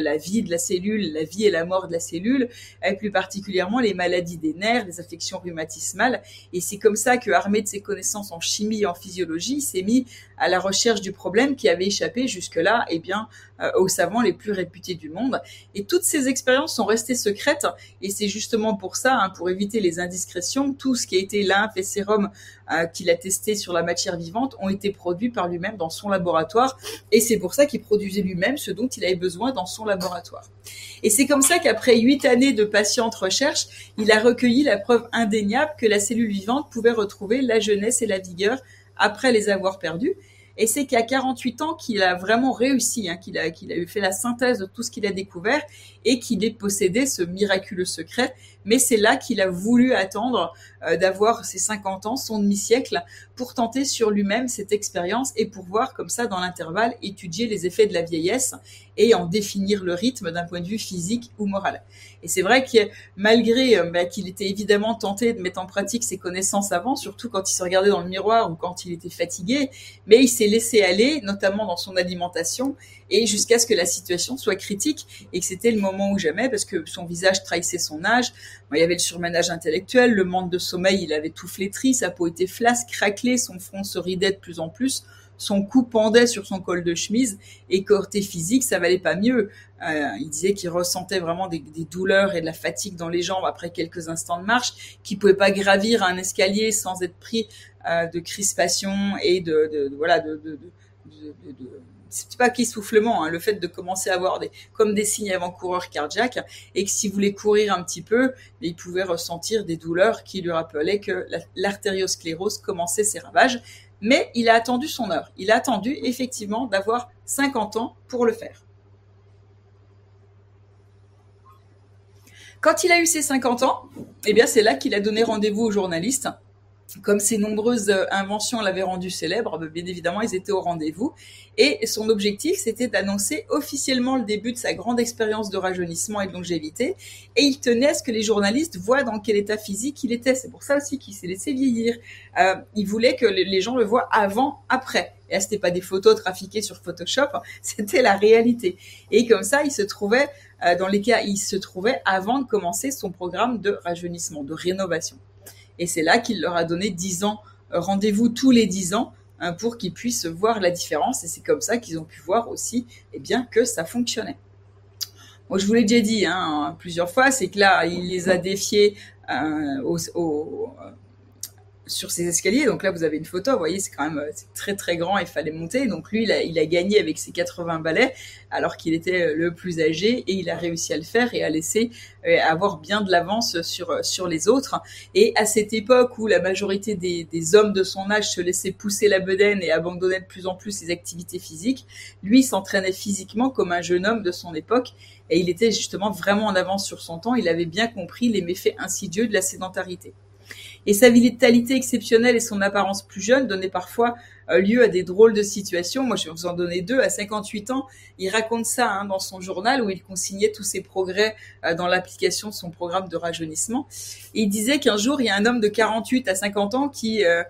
la vie de la cellule, la vie et la mort de la cellule, et plus particulièrement les maladies des nerfs, les affections rhumatismales. Et c'est comme ça que, armé de ses connaissances en chimie et en physiologie, il s'est mis à la recherche du problème qui avait échappé jusque-là, eh bien, euh, aux savants les plus réputés du monde. Et toutes ces expériences sont restées secrètes, et c'est justement pour ça, hein, pour éviter les indiscrétions, tout ce qui a été lymphe et sérum euh, qu'il a testé sur la matière vivante ont été produits par lui-même dans son laboratoire, et c'est pour ça qu'il produisait lui-même ce dont il avait besoin dans son laboratoire. Et c'est comme ça qu'après huit années de patiente recherche, il a recueilli la preuve indéniable que la cellule vivante pouvait retrouver la jeunesse et la vigueur après les avoir perdus. Et c'est qu'à 48 ans qu'il a vraiment réussi, hein, qu'il a, qu'il a fait la synthèse de tout ce qu'il a découvert et qu'il ait possédé ce miraculeux secret. Mais c'est là qu'il a voulu attendre euh, d'avoir ses 50 ans, son demi-siècle, pour tenter sur lui-même cette expérience et pour voir comme ça, dans l'intervalle, étudier les effets de la vieillesse et en définir le rythme d'un point de vue physique ou moral. Et c'est vrai que malgré euh, bah, qu'il était évidemment tenté de mettre en pratique ses connaissances avant, surtout quand il se regardait dans le miroir ou quand il était fatigué, mais il s'est laissé aller, notamment dans son alimentation, et jusqu'à ce que la situation soit critique et que c'était le moment ou jamais parce que son visage trahissait son âge. Il y avait le surmenage intellectuel, le manque de sommeil, il avait tout flétri, sa peau était flasque, craquelée, son front se ridait de plus en plus son cou pendait sur son col de chemise et côté physique, ça valait pas mieux. Euh, il disait qu'il ressentait vraiment des, douleurs et de la fatigue dans les jambes après quelques instants de marche, qu'il pouvait pas gravir un escalier sans être pris euh, de crispation et de, voilà de, de c'est pas qu'essoufflement, hein, le fait de commencer à avoir des, comme des signes avant-coureurs cardiaques, et que s'il voulait courir un petit peu, il pouvait ressentir des douleurs qui lui rappelaient que l'artériosclérose commençait ses ravages. Mais il a attendu son heure. Il a attendu effectivement d'avoir 50 ans pour le faire. Quand il a eu ses 50 ans, eh bien c'est là qu'il a donné rendez-vous aux journalistes comme ses nombreuses euh, inventions l'avaient rendu célèbre, bah, bien évidemment, ils étaient au rendez-vous. Et son objectif, c'était d'annoncer officiellement le début de sa grande expérience de rajeunissement et de longévité. Et il tenait à ce que les journalistes voient dans quel état physique il était. C'est pour ça aussi qu'il s'est laissé vieillir. Euh, il voulait que les gens le voient avant, après. Et là, c'était pas des photos trafiquées sur Photoshop, c'était la réalité. Et comme ça, il se trouvait, euh, dans les cas, il se trouvait avant de commencer son programme de rajeunissement, de rénovation. Et c'est là qu'il leur a donné 10 ans, euh, rendez-vous tous les 10 ans hein, pour qu'ils puissent voir la différence. Et c'est comme ça qu'ils ont pu voir aussi eh bien, que ça fonctionnait. Moi, je vous l'ai déjà dit hein, plusieurs fois, c'est que là, il les a défiés euh, au, au, sur ces escaliers. Donc là, vous avez une photo. Vous voyez, c'est quand même très très grand. Il fallait monter. Donc lui, il a, il a gagné avec ses 80 balais, alors qu'il était euh, le plus âgé, et il a réussi à le faire et à laisser euh, avoir bien de l'avance sur sur les autres. Et à cette époque où la majorité des, des hommes de son âge se laissaient pousser la bedaine et abandonnaient de plus en plus ses activités physiques, lui s'entraînait physiquement comme un jeune homme de son époque. Et il était justement vraiment en avance sur son temps. Il avait bien compris les méfaits insidieux de la sédentarité. Et sa vitalité exceptionnelle et son apparence plus jeune donnaient parfois lieu à des drôles de situations. Moi, je vais vous en donner deux. À 58 ans, il raconte ça hein, dans son journal où il consignait tous ses progrès dans l'application de son programme de rajeunissement. Il disait qu'un jour, il y a un homme de 48 à 50 ans qui euh,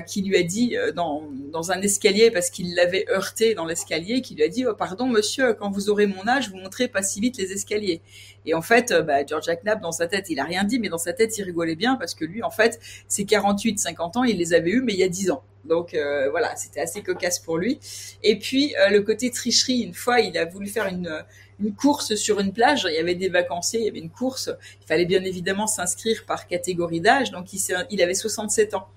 qui lui a dit euh, dans, dans un escalier parce qu'il l'avait heurté dans l'escalier, qui lui a dit oh, pardon monsieur, quand vous aurez mon âge, vous montrez pas si vite les escaliers. Et en fait, euh, bah, George Knapp dans sa tête, il a rien dit, mais dans sa tête, il rigolait bien parce que lui, en fait, ses 48, 50 ans, il les avait eus, mais il y a 10 ans. Donc voilà, c'était assez cocasse pour lui. Et puis le côté tricherie, une fois, il a voulu faire une une course sur une plage. Il y avait des vacanciers, il y avait une course. Il fallait bien évidemment s'inscrire par catégorie d'âge. Donc il, il avait 67 ans.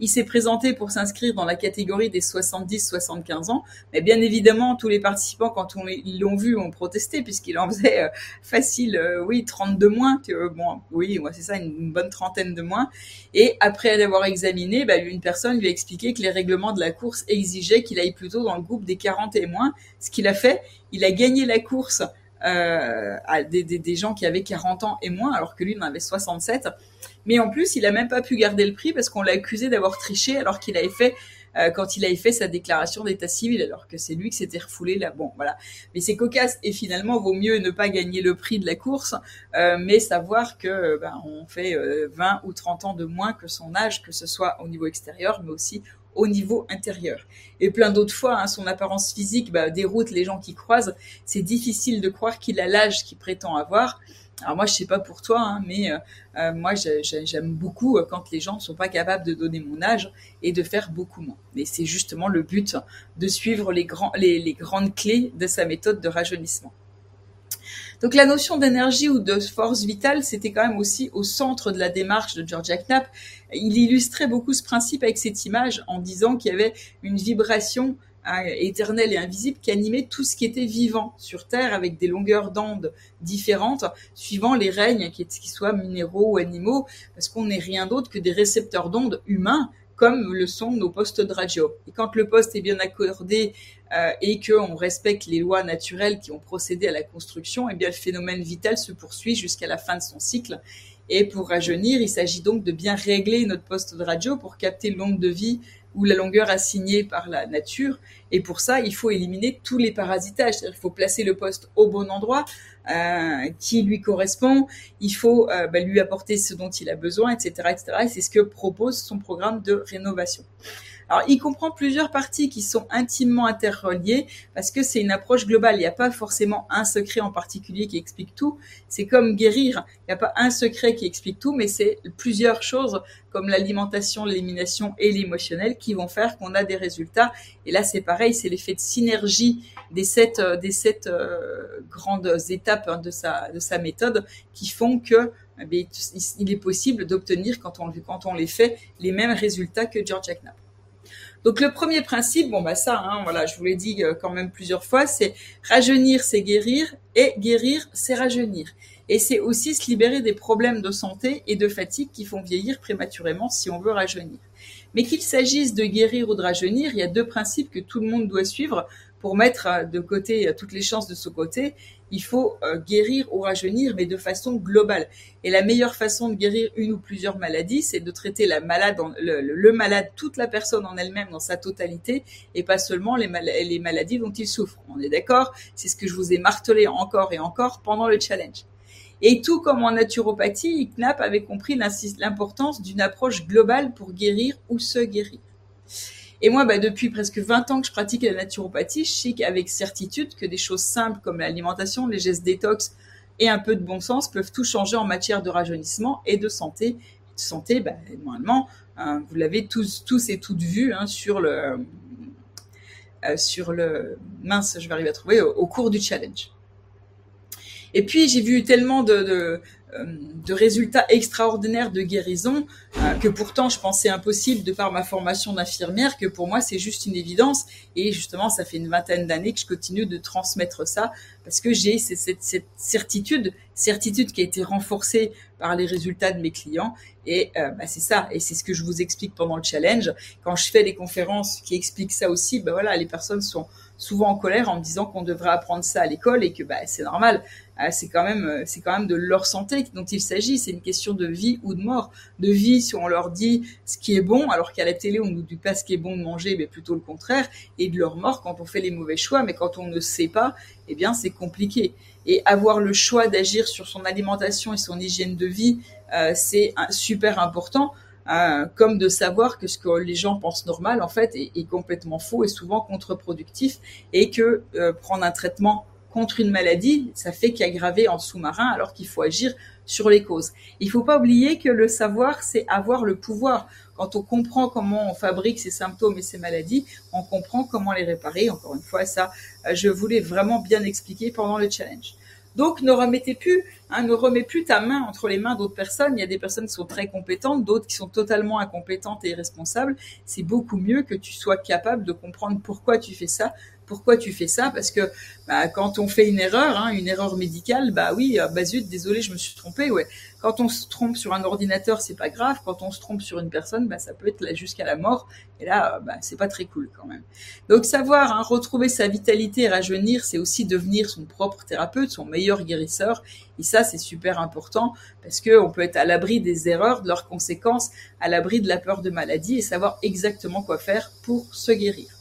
Il s'est présenté pour s'inscrire dans la catégorie des 70-75 ans. Mais bien évidemment, tous les participants, quand ils l'ont vu, ont protesté puisqu'il en faisait euh, facile, euh, oui, 30 de moins. Que, bon, oui, moi c'est ça, une, bonne trentaine de moins. Et après l'avoir examiné, bah, une personne lui a expliqué que les règlements de la course exigeaient qu'il aille plutôt dans le groupe des 40 et moins. Ce qu'il a fait, il a gagné la course euh, à des, des, des, gens qui avaient 40 ans et moins, alors que lui en avait 67. Mais en plus, il a même pas pu garder le prix parce qu'on l'a accusé d'avoir triché alors qu'il avait fait euh, quand il avait fait sa déclaration d'état civil, alors que c'est lui qui s'était refoulé là. Bon, voilà. Mais c'est cocasse et finalement, vaut mieux ne pas gagner le prix de la course, euh, mais savoir que ben, on fait 20 ou 30 ans de moins que son âge, que ce soit au niveau extérieur, mais aussi au niveau intérieur. Et plein d'autres fois, hein, son apparence physique bah, déroute les gens qui croisent. C'est difficile de croire qu'il a l'âge qu'il prétend avoir. Alors moi, je sais pas pour toi, hein, mais euh, euh, moi, j'aime beaucoup euh, quand les gens ne sont pas capables de donner mon âge et de faire beaucoup moins. Mais c'est justement le but de suivre les, grands, les grandes clés de sa méthode de rajeunissement. Donc la notion d'énergie ou de force vitale, c'était quand même aussi au centre de la démarche de Georgia Knapp. Il illustrait beaucoup ce principe avec cette image en disant qu'il y avait une vibration éternelle et invisible qui animait tout ce qui était vivant sur Terre avec des longueurs d'onde différentes suivant les règnes, qu'ils soient minéraux ou animaux, parce qu'on n'est rien d'autre que des récepteurs d'ondes humains comme le sont nos postes de radio. Et quand le poste est bien accordé euh, et qu'on respecte les lois naturelles qui ont procédé à la construction, eh bien le phénomène vital se poursuit jusqu'à la fin de son cycle. Et pour rajeunir, il s'agit donc de bien régler notre poste de radio pour capter l'onde de vie ou la longueur assignée par la nature. Et pour ça, il faut éliminer tous les parasitages. Il faut placer le poste au bon endroit, euh, qui lui correspond. Il faut euh, bah, lui apporter ce dont il a besoin, etc., etc. Et c'est ce que propose son programme de rénovation. Alors, il comprend plusieurs parties qui sont intimement interreliées parce que c'est une approche globale. Il n'y a pas forcément un secret en particulier qui explique tout. C'est comme guérir. Il n'y a pas un secret qui explique tout, mais c'est plusieurs choses comme l'alimentation, l'élimination et l'émotionnel qui vont faire qu'on a des résultats. Et là, c'est pareil, c'est l'effet de synergie des sept, euh, des sept euh, grandes étapes hein, de, sa, de sa méthode qui font que eh il est possible d'obtenir, quand on, quand on les fait, les mêmes résultats que George Knapp. Donc le premier principe, bon bah ça, hein, voilà, je vous l'ai dit euh, quand même plusieurs fois, c'est rajeunir, c'est guérir, et guérir, c'est rajeunir. Et c'est aussi se libérer des problèmes de santé et de fatigue qui font vieillir prématurément si on veut rajeunir. Mais qu'il s'agisse de guérir ou de rajeunir, il y a deux principes que tout le monde doit suivre pour mettre euh, de côté euh, toutes les chances de ce côté il faut euh, guérir ou rajeunir, mais de façon globale. Et la meilleure façon de guérir une ou plusieurs maladies, c'est de traiter le, malade, toute la personne en elle-même dans sa totalité, et pas seulement les, les maladies dont il souffre. On est d'accord? C'est ce que je vous ai martelé encore et encore pendant le challenge. Et tout comme en naturopathie, Knapp avait compris l'importance d'une approche globale pour guérir ou se guérir. Et moi, bah, depuis presque 20 ans que je pratique la naturopathie, je sais qu'avec certitude que des choses simples comme l'alimentation, les gestes détox et un peu de bon sens peuvent tout changer en matière de rajeunissement et de santé. De santé, bah, normalement, hein, vous l'avez tous, tous et toutes vu hein, sur le euh, sur le mince, je vais arriver à trouver au, cours du challenge. Et puis j'ai vu tellement de, de résultats extraordinaires de guérison euh, que pourtant je pensais impossible de par ma formation d'infirmière que pour moi c'est juste une évidence. Et justement ça fait une vingtaine d'années que je continue de transmettre ça parce que j'ai cette, certitude certitude qui a été renforcée par les résultats de mes clients. Et euh, bah, c'est ça. Et c'est ce que je vous explique pendant le challenge. Quand je fais les conférences qui expliquent ça aussi ben voilà les personnes sont souvent en colère en me disant qu'on devrait apprendre ça à l'école et que bah, c'est normal. Euh, c'est quand même euh, c'est quand même de leur santé dont il s'agit. C'est une question de vie ou de mort. De vie si on leur dit ce qui est bon, alors qu'à la télé on nous dit pas ce qui est bon de manger, mais plutôt le contraire. Et de leur mort quand on fait les mauvais choix, mais quand on ne sait pas, eh bien c'est compliqué. Et avoir le choix d'agir sur son alimentation et son hygiène de vie, euh, c'est super important. Euh, comme de savoir que ce que les gens pensent normal en fait est, complètement faux et souvent contre-productif et que prendre un traitement contre une maladie, ça fait qu'aggraver en sous-marin alors qu'il faut agir sur les causes. Il faut pas oublier que le savoir, c'est avoir le pouvoir. Quand on comprend comment on fabrique ces symptômes et ces maladies, on comprend comment les réparer. Encore une fois, ça, euh, je voulais vraiment bien expliquer pendant le challenge. Donc ne remettez plus, hein, ne remets plus ta main entre les mains d'autres personnes. Il y a des personnes qui sont très compétentes, d'autres qui sont totalement incompétentes et irresponsables. C'est beaucoup mieux que tu sois capable de comprendre pourquoi tu fais ça, pourquoi tu fais ça Parce que bah, quand on fait une erreur, hein, une erreur médicale, bah oui, euh, bah zut, désolé, je me suis trompé. Ouais. Quand on se trompe sur un ordinateur, c'est pas grave. Quand on se trompe sur une personne, bah ça peut être jusqu'à la mort. Et là, euh, bah c'est pas très cool quand même. Donc savoir hein, retrouver sa vitalité et rajeunir, c'est aussi devenir son propre thérapeute, son meilleur guérisseur. Et ça, c'est super important parce que on peut être à l'abri des erreurs, de leurs conséquences, à l'abri de la peur de maladie et savoir exactement quoi faire pour se guérir.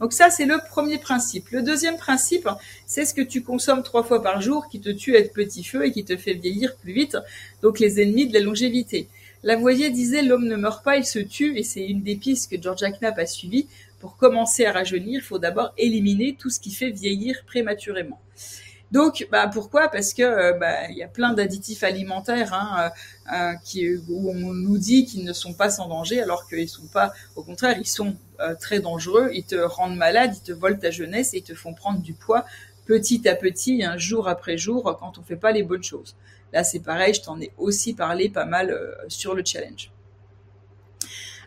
Donc ça, c'est le premier principe. Le deuxième principe, c'est ce que tu consommes trois fois par jour qui te tue à petit feu et qui te fait vieillir plus vite. Donc les ennemis de la longévité. Lavoisier disait l'homme ne meurt pas, il se tue, et c'est une des pistes que Georgia Knapp a suivies. Pour commencer à rajeunir, il faut d'abord éliminer tout ce qui fait vieillir prématurément. Donc, bah, pourquoi? Parce que euh, bah, il y a plein d'additifs alimentaires hein, euh, euh, qui, où on nous dit qu'ils ne sont pas sans danger, alors qu'ils sont pas. Au contraire, ils sont très dangereux. Ils te rendent malade, ils te volent ta jeunesse et ils te font prendre du poids petit à petit, un jour après jour, quand on fait pas les bonnes choses. Là, c'est pareil. Je t'en ai aussi parlé pas mal sur le challenge.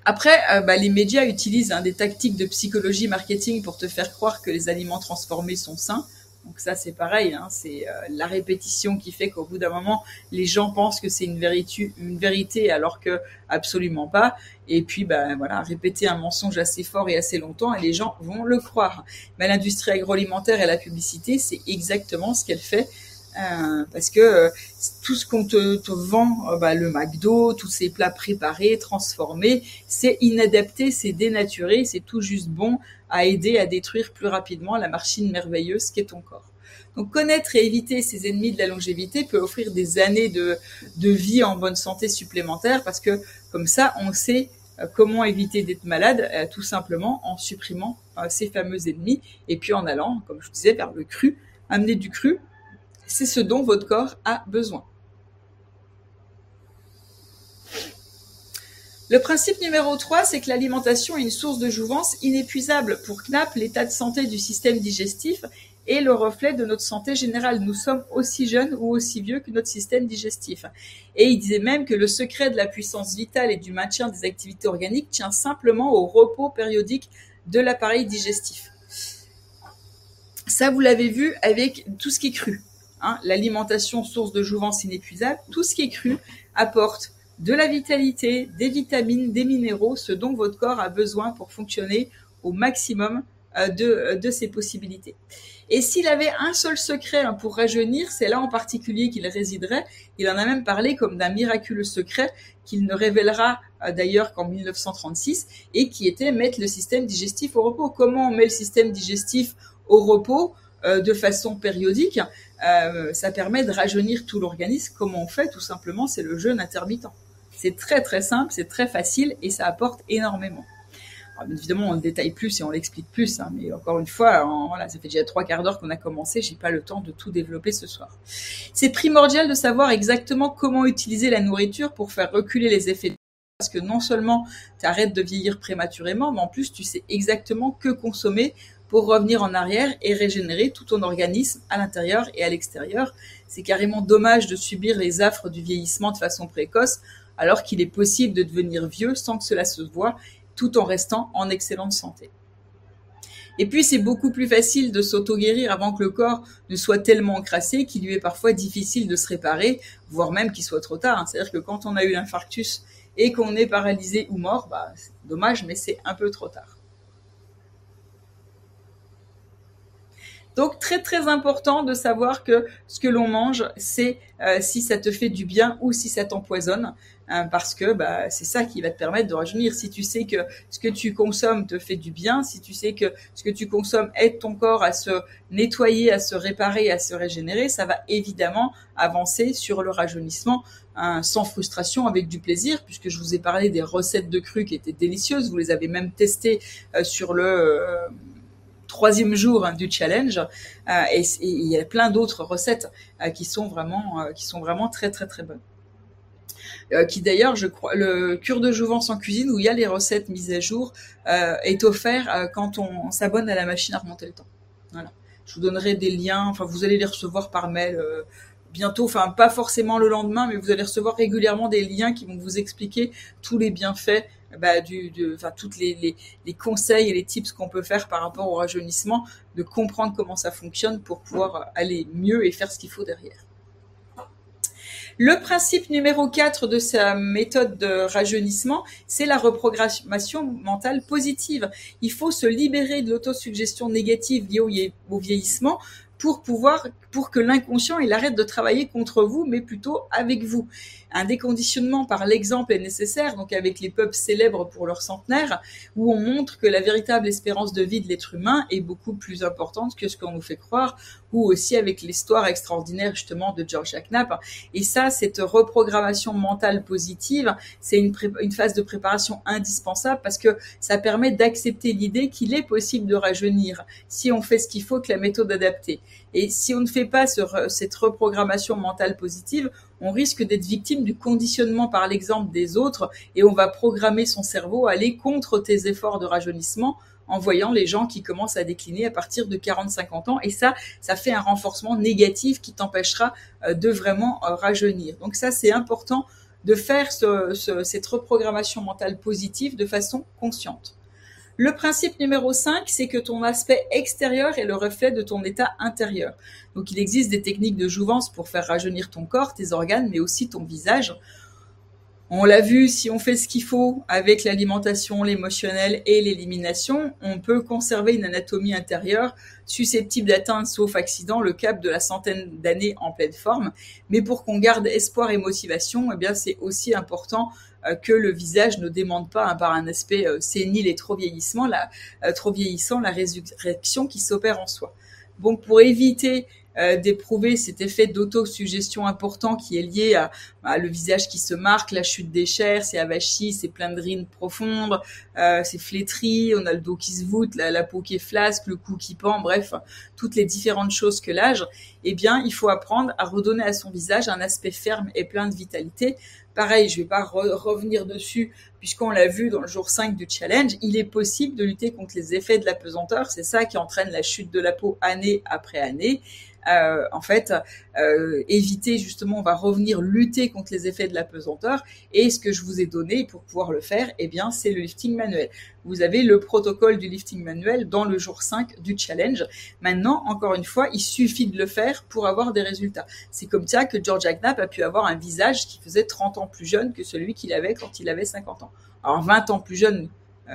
Après, bah, les médias utilisent hein, des tactiques de psychologie marketing pour te faire croire que les aliments transformés sont sains. Donc ça, c'est pareil, hein, c'est euh, la répétition qui fait qu'au bout d'un moment, les gens pensent que c'est une vérité, une vérité, alors que absolument pas. Et puis, ben voilà, répéter un mensonge assez fort et assez longtemps, et les gens vont le croire. Mais l'industrie agroalimentaire et la publicité, c'est exactement ce qu'elle fait. Euh, parce que euh, tout ce qu'on te, te, vend, bah, le McDo, tous ces plats préparés, transformés, c'est inadapté, c'est dénaturé, c'est tout juste bon à aider à détruire plus rapidement la machine merveilleuse qu'est ton corps. Donc connaître et éviter ces ennemis de la longévité peut offrir des années de, de vie en bonne santé supplémentaire parce que comme ça, on sait euh, comment éviter d'être malade, euh, tout simplement en supprimant euh, ces fameux ennemis et puis en allant, comme je vous disais, vers le cru. Amener du cru, c'est ce dont votre corps a besoin. Le principe numéro 3, c'est que l'alimentation est une source de jouvence inépuisable. Pour Knapp, l'état de santé du système digestif est le reflet de notre santé générale. Nous sommes aussi jeunes ou aussi vieux que notre système digestif. Et il disait même que le secret de la puissance vitale et du maintien des activités organiques tient simplement au repos périodique de l'appareil digestif. Ça, vous l'avez vu avec tout ce qui est cru. Hein. L'alimentation, source de jouvence inépuisable, tout ce qui est cru apporte de la vitalité, des vitamines, des minéraux, ce dont votre corps a besoin pour fonctionner au maximum euh, euh, de, ses possibilités. Et s'il avait un seul secret hein, pour rajeunir, c'est là en particulier qu'il résiderait. Il en a même parlé comme d'un miraculeux secret qu'il ne révélera euh, d'ailleurs qu'en 1936 et qui était mettre le système digestif au repos. Comment on met le système digestif au repos de façon périodique? Ça permet de rajeunir tout l'organisme. Comment on fait Tout simplement, c'est le jeûne intermittent. C'est très très simple, c'est très facile et ça apporte énormément. évidemment, on le détaille plus et on l'explique plus, hein, mais encore une fois, voilà, ça fait déjà trois quarts d'heure qu'on a commencé, j'ai pas le temps de tout développer ce soir. C'est primordial de savoir exactement comment utiliser la nourriture pour faire reculer les effets parce que non seulement tu arrêtes de vieillir prématurément, mais en plus tu sais exactement que consommer pour revenir en arrière et régénérer tout ton organisme à l'intérieur et à l'extérieur. C'est carrément dommage de subir les affres du vieillissement de façon précoce alors qu'il est possible de devenir vieux sans que cela se voie, tout en restant en excellente santé. Et puis c'est beaucoup plus facile de s'auto-guérir avant que le corps ne soit tellement encrassé qu'il lui est parfois difficile de se réparer, voire même qu'il soit trop tard. C'est-à-dire que quand on a eu l'infarctus et qu'on est paralysé ou mort, bah, c'est dommage, mais c'est un peu trop tard. Donc très très important de savoir que ce que l'on mange, c'est euh, si ça te fait du bien ou si ça t'empoisonne. Hein, parce que bah, c'est ça qui va te permettre de rajeunir. Si tu sais que ce que tu consommes te fait du bien, si tu sais que ce que tu consommes aide ton corps à se nettoyer, à se réparer, à se régénérer, ça va évidemment avancer sur le rajeunissement hein, sans frustration, avec du plaisir, puisque je vous ai parlé des recettes de cru qui étaient délicieuses. Vous les avez même testées euh, sur le... Euh, troisième jour hein, du challenge euh, et, il y a plein d'autres recettes qui sont vraiment qui sont vraiment très très très bonnes. Euh, qui d'ailleurs, je crois, le cure de jouvence en cuisine où il y a les recettes mises à jour euh, est offert euh, quand on, s'abonne à la machine à remonter le temps. Voilà. Je vous donnerai des liens. Enfin, vous allez les recevoir par mail bientôt. Enfin, pas forcément le lendemain, mais vous allez recevoir régulièrement des liens qui vont vous expliquer tous les bienfaits bah, toutes les, conseils et les tips qu'on peut faire par rapport au rajeunissement, de comprendre comment ça fonctionne pour pouvoir aller mieux et faire ce qu'il faut derrière. Le principe numéro 4 de sa méthode de rajeunissement, c'est la reprogrammation mentale positive. Il faut se libérer de l'autosuggestion négative liée au vieillissement pour pouvoir, pour que l'inconscient il arrête de travailler contre vous, mais plutôt avec vous. Un déconditionnement par l'exemple est nécessaire, donc avec les peuples célèbres pour leur centenaire, où on montre que la véritable espérance de vie de l'être humain est beaucoup plus importante que ce qu'on nous fait croire, ou aussi avec l'histoire extraordinaire justement de George Knapp. Et ça, cette reprogrammation mentale positive, c'est une, une phase de préparation indispensable parce que ça permet d'accepter l'idée qu'il est possible de rajeunir si on fait ce qu'il faut que la méthode adaptée. Et si on ne fait pas cette reprogrammation mentale positive, on risque d'être victime du conditionnement par l'exemple des autres et on va programmer son cerveau à aller contre tes efforts de rajeunissement en voyant les gens qui commencent à décliner à partir de 40-50 ans. Et ça, ça fait un renforcement négatif qui t'empêchera euh, de vraiment euh, rajeunir. Donc ça, c'est important de faire cette reprogrammation mentale positive de façon consciente. Le principe numéro 5, c'est que ton aspect extérieur est le reflet de ton état intérieur. Donc il existe des techniques de jouvence pour faire rajeunir ton corps, tes organes, mais aussi ton visage. On l'a vu, si on fait ce qu'il faut avec l'alimentation, l'émotionnel et l'élimination, on peut conserver une anatomie intérieure susceptible d'atteindre, sauf accident, le cap de la centaine d'années en pleine forme. Mais pour qu'on garde espoir et motivation, eh bien, c'est aussi important que le visage ne demande pas hein, par un aspect euh, sénile et trop vieillissant, la, euh, trop vieillissant, la résurrection qui s'opère en soi. Bon, pour éviter d'éprouver cet effet d'autosuggestion important qui est lié à, le visage qui se marque, la chute des chairs, c'est avachi, c'est plein de rines profondes, c'est flétri, on a le dos qui se voûte, la, la, peau qui est flasque, le cou qui pend, bref, toutes les différentes choses que l'âge, eh bien, il faut apprendre à redonner à son visage un aspect ferme et plein de vitalité Pareil, je vais pas revenir dessus puisqu'on l'a vu dans le jour 5 du challenge, il est possible de lutter contre les effets de la pesanteur. C'est ça qui entraîne la chute de la peau année après année. Euh, en fait, euh, éviter justement, on va revenir lutter contre les effets de la pesanteur. Et ce que je vous ai donné pour pouvoir le faire, eh bien, c'est le lifting manuel. Vous avez le protocole du lifting manuel dans le jour 5 du challenge. Maintenant, encore une fois, il suffit de le faire pour avoir des résultats. C'est comme ça que George Knapp a pu avoir un visage qui faisait 30 ans plus jeune que celui qu'il avait quand il avait 50 ans. Alors 20 ans plus jeune,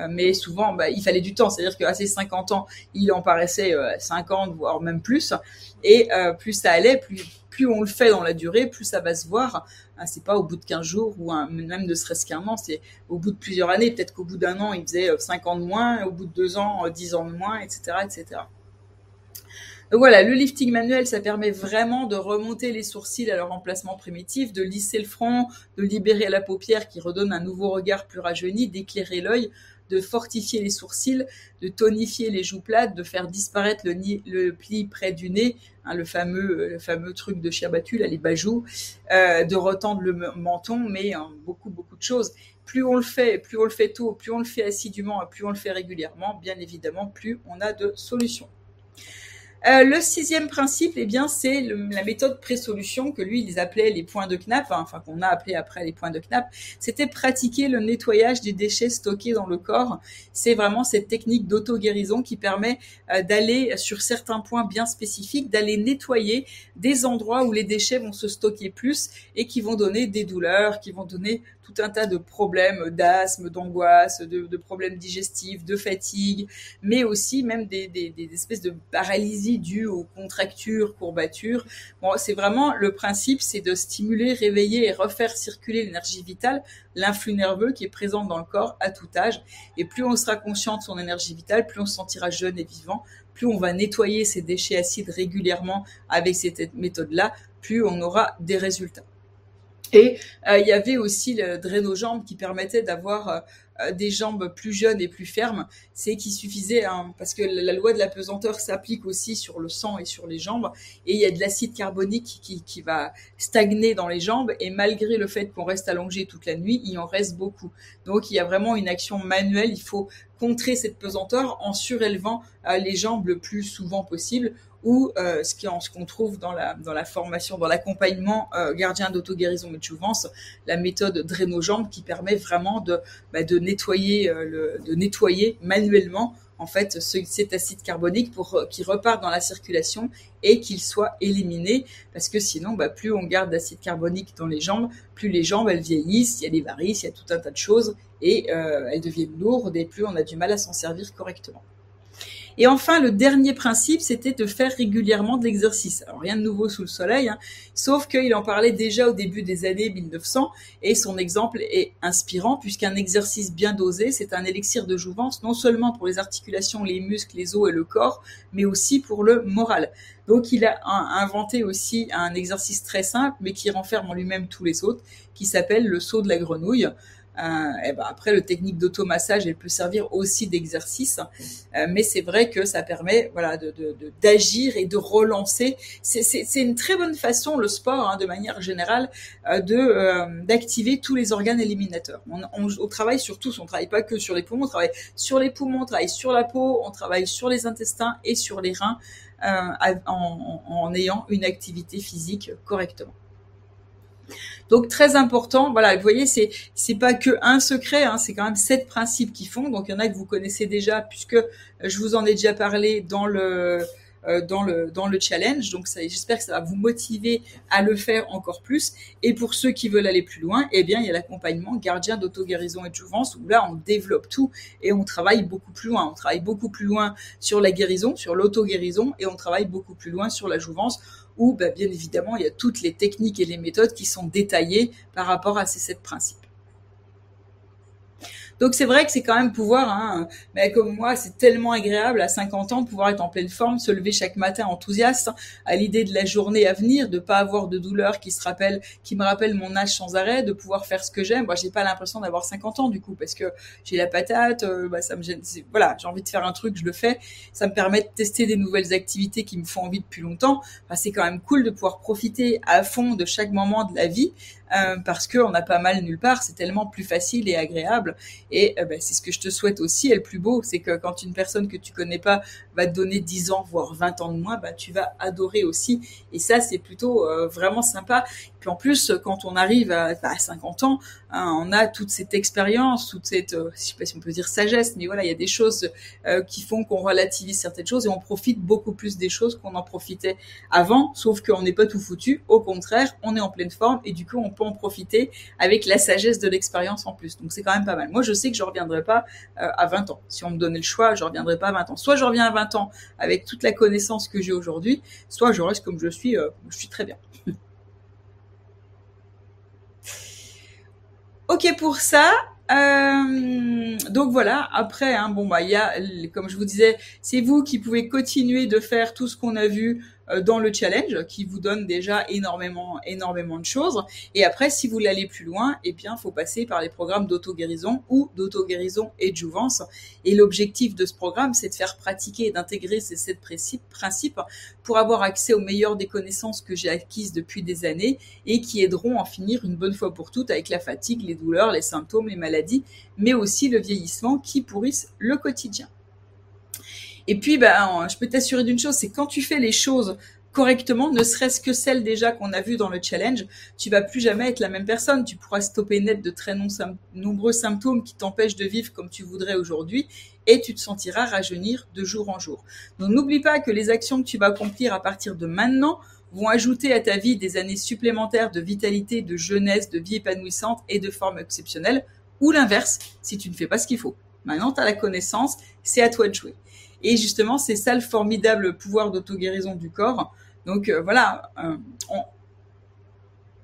mais souvent, bah, il fallait du temps. C'est-à-dire qu'à ses 50 ans, il en paraissait 50, euh, voire même plus. Et euh, plus ça allait, plus, plus on le fait dans la durée, plus ça va se voir. Hein, c'est pas au bout de 15 jours ou même ne serait-ce qu'un an, c'est au bout de plusieurs années. Peut-être qu'au bout d'un an, il faisait 5 ans de moins, au bout de deux ans, 10 ans de moins, etc., etc. Donc voilà, le lifting manuel, ça permet vraiment de remonter les sourcils à leur emplacement primitif, de lisser le front, de libérer la paupière qui redonne un nouveau regard plus rajeuni, d'éclairer l'œil, de fortifier les sourcils, de tonifier les joues plates, de faire disparaître le, pli près du nez, hein, le fameux le fameux truc de chien battu, là, les bajoux, euh, de retendre le menton, mais hein, beaucoup beaucoup de choses. Plus on le fait, plus on le fait tôt, plus on le fait assidûment, plus on le fait régulièrement, bien évidemment, plus on a de solutions. Euh, le sixième principe, eh bien, c'est la méthode pré-solution que lui, il appelait les points de Knapp, hein, enfin qu'on a appelé après les points de Knapp. C'était pratiquer le nettoyage des déchets stockés dans le corps. C'est vraiment cette technique d'auto-guérison qui permet euh, d'aller sur certains points bien spécifiques, d'aller nettoyer des endroits où les déchets vont se stocker plus et qui vont donner des douleurs, qui vont donner tout un tas de problèmes d'asthme, d'angoisse, de, problèmes digestifs, de fatigue, mais aussi même des, espèces de paralysie dues aux contractures, courbatures. Bon, c'est vraiment le principe, c'est de stimuler, réveiller et refaire circuler l'énergie vitale, l'influx nerveux qui est présent dans le corps à tout âge. Et plus on sera conscient de son énergie vitale, plus on se sentira jeune et vivant, plus on va nettoyer ces déchets acides régulièrement avec cette méthode-là, plus on aura des résultats. Et euh, il y avait aussi le drainojambes qui permettait d'avoir euh, euh, des jambes plus jeunes et plus fermes. C'est qu'il suffisait, hein, parce que la loi de la pesanteur s'applique aussi sur le sang et sur les jambes, et il y a de l'acide carbonique qui, qui va stagner dans les jambes, et malgré le fait qu'on reste allongé toute la nuit, il en reste beaucoup. Donc il y a vraiment une action manuelle, il faut contrer cette pesanteur en surélevant les jambes le plus souvent possible ou euh, ce qu'on trouve dans la, dans la formation, dans l'accompagnement euh, gardien d'auto-guérison et de la méthode Drainojambes qui permet vraiment de, bah, de, nettoyer, euh, le, de nettoyer manuellement en fait ce, cet acide carbonique pour euh, qu'il reparte dans la circulation et qu'il soit éliminé. Parce que sinon bah, plus on garde d'acide carbonique dans les jambes plus les jambes elles vieillissent il y a des varices il y a tout un tas de choses et euh, elles deviennent lourdes et plus on a du mal à s'en servir correctement et enfin, le dernier principe, c'était de faire régulièrement de l'exercice. Alors rien de nouveau sous le soleil, hein, sauf qu'il en parlait déjà au début des années 1900 et son exemple est inspirant puisqu'un exercice bien dosé, c'est un élixir de jouvence non seulement pour les articulations, les muscles, les os et le corps, mais aussi pour le moral. Donc il a inventé aussi un exercice très simple mais qui renferme en lui-même tous les autres, qui s'appelle le saut de la grenouille. Euh, et ben après, le technique d'automassage, elle peut servir aussi d'exercice, euh, mais c'est vrai que ça permet, voilà, de, d'agir et de relancer. C'est, une très bonne façon, le sport, hein, de manière générale, euh, de d'activer tous les organes éliminateurs. On, on, travaille sur tous, on travaille pas que sur les poumons, on travaille sur les poumons, on travaille sur la peau, on travaille sur les intestins et sur les reins, en, en ayant une activité physique correctement. Donc très important, voilà, vous voyez, c'est c'est pas que un secret, hein, c'est quand même sept principes qui font. Donc il y en a que vous connaissez déjà puisque je vous en ai déjà parlé dans le euh, dans le dans le challenge. Donc j'espère que ça va vous motiver à le faire encore plus. Et pour ceux qui veulent aller plus loin, eh bien il y a l'accompagnement gardien d'auto-guérison et de jouvence où là on développe tout et on travaille beaucoup plus loin. On travaille beaucoup plus loin sur la guérison, sur l'auto-guérison et on travaille beaucoup plus loin sur la jouvence où bah, bien évidemment il y a toutes les techniques et les méthodes qui sont détaillées par rapport à ces sept principes. Donc c'est vrai que c'est quand même pouvoir, hein, mais comme moi, c'est tellement agréable à 50 ans pouvoir être en pleine forme, se lever chaque matin enthousiaste à l'idée de la journée à venir, de pas avoir de douleur qui se rappelle, qui me rappelle mon âge sans arrêt, de pouvoir faire ce que j'aime. Moi, j'ai pas l'impression d'avoir 50 ans du coup parce que j'ai la patate, euh, bah, ça me gêne. Voilà, j'ai envie de faire un truc, je le fais. Ça me permet de tester des nouvelles activités qui me font envie depuis longtemps. c'est quand même cool de pouvoir profiter à fond de chaque moment de la vie euh, parce qu'on a pas mal nulle part, c'est tellement plus facile et agréable. Et ben, c'est ce que je te souhaite aussi. Et le plus beau, c'est que quand une personne que tu connais pas te donner 10 ans, voire 20 ans de moins, bah, tu vas adorer aussi. Et ça, c'est plutôt euh, vraiment sympa. Puis en plus, quand on arrive à, 50 ans, hein, on a toute cette expérience, toute cette, euh, je sais pas si on peut dire sagesse, mais voilà, il y a des choses euh, qui font qu'on relativise certaines choses et on profite beaucoup plus des choses qu'on en profitait avant. Sauf qu'on n'est pas tout foutu. Au contraire, on est en pleine forme et du coup, on peut en profiter avec la sagesse de l'expérience en plus. Donc c'est quand même pas mal. Moi, je sais que je reviendrai pas à 20 ans. Si on me donnait le choix, je reviendrai pas à 20 ans. Soit je reviens à 20 temps avec toute la connaissance que j'ai aujourd'hui, soit je reste comme je suis, euh, je suis très bien. ok pour ça. Euh, donc voilà. Après, hein, bon bah il y a, comme je vous disais, c'est vous qui pouvez continuer de faire tout ce qu'on a vu dans le challenge qui vous donne déjà énormément, énormément de choses. Et après, si vous aller plus loin, eh bien, faut passer par les programmes d'auto-guérison ou d'auto-guérison et de jouvence. Et l'objectif de ce programme, c'est de faire pratiquer et d'intégrer ces sept principes pour avoir accès aux meilleures des connaissances que j'ai acquises depuis des années et qui aideront à en finir une bonne fois pour toutes avec la fatigue, les douleurs, les symptômes, les maladies, mais aussi le vieillissement qui pourrissent le quotidien. Et puis, ben, je peux t'assurer d'une chose, c'est quand tu fais les choses correctement, ne serait-ce que celles déjà qu'on a vues dans le challenge, tu vas plus jamais être la même personne. Tu pourras stopper net de très nombreux symptômes qui t'empêchent de vivre comme tu voudrais aujourd'hui et tu te sentiras rajeunir de jour en jour. Donc n'oublie pas que les actions que tu vas accomplir à partir de maintenant vont ajouter à ta vie des années supplémentaires de vitalité, de jeunesse, de vie épanouissante et de forme exceptionnelle, ou l'inverse, si tu ne fais pas ce qu'il faut. Maintenant, tu as la connaissance, c'est à toi de jouer. Et justement, c'est ça le formidable pouvoir d'auto-guérison du corps. Donc euh, voilà, euh,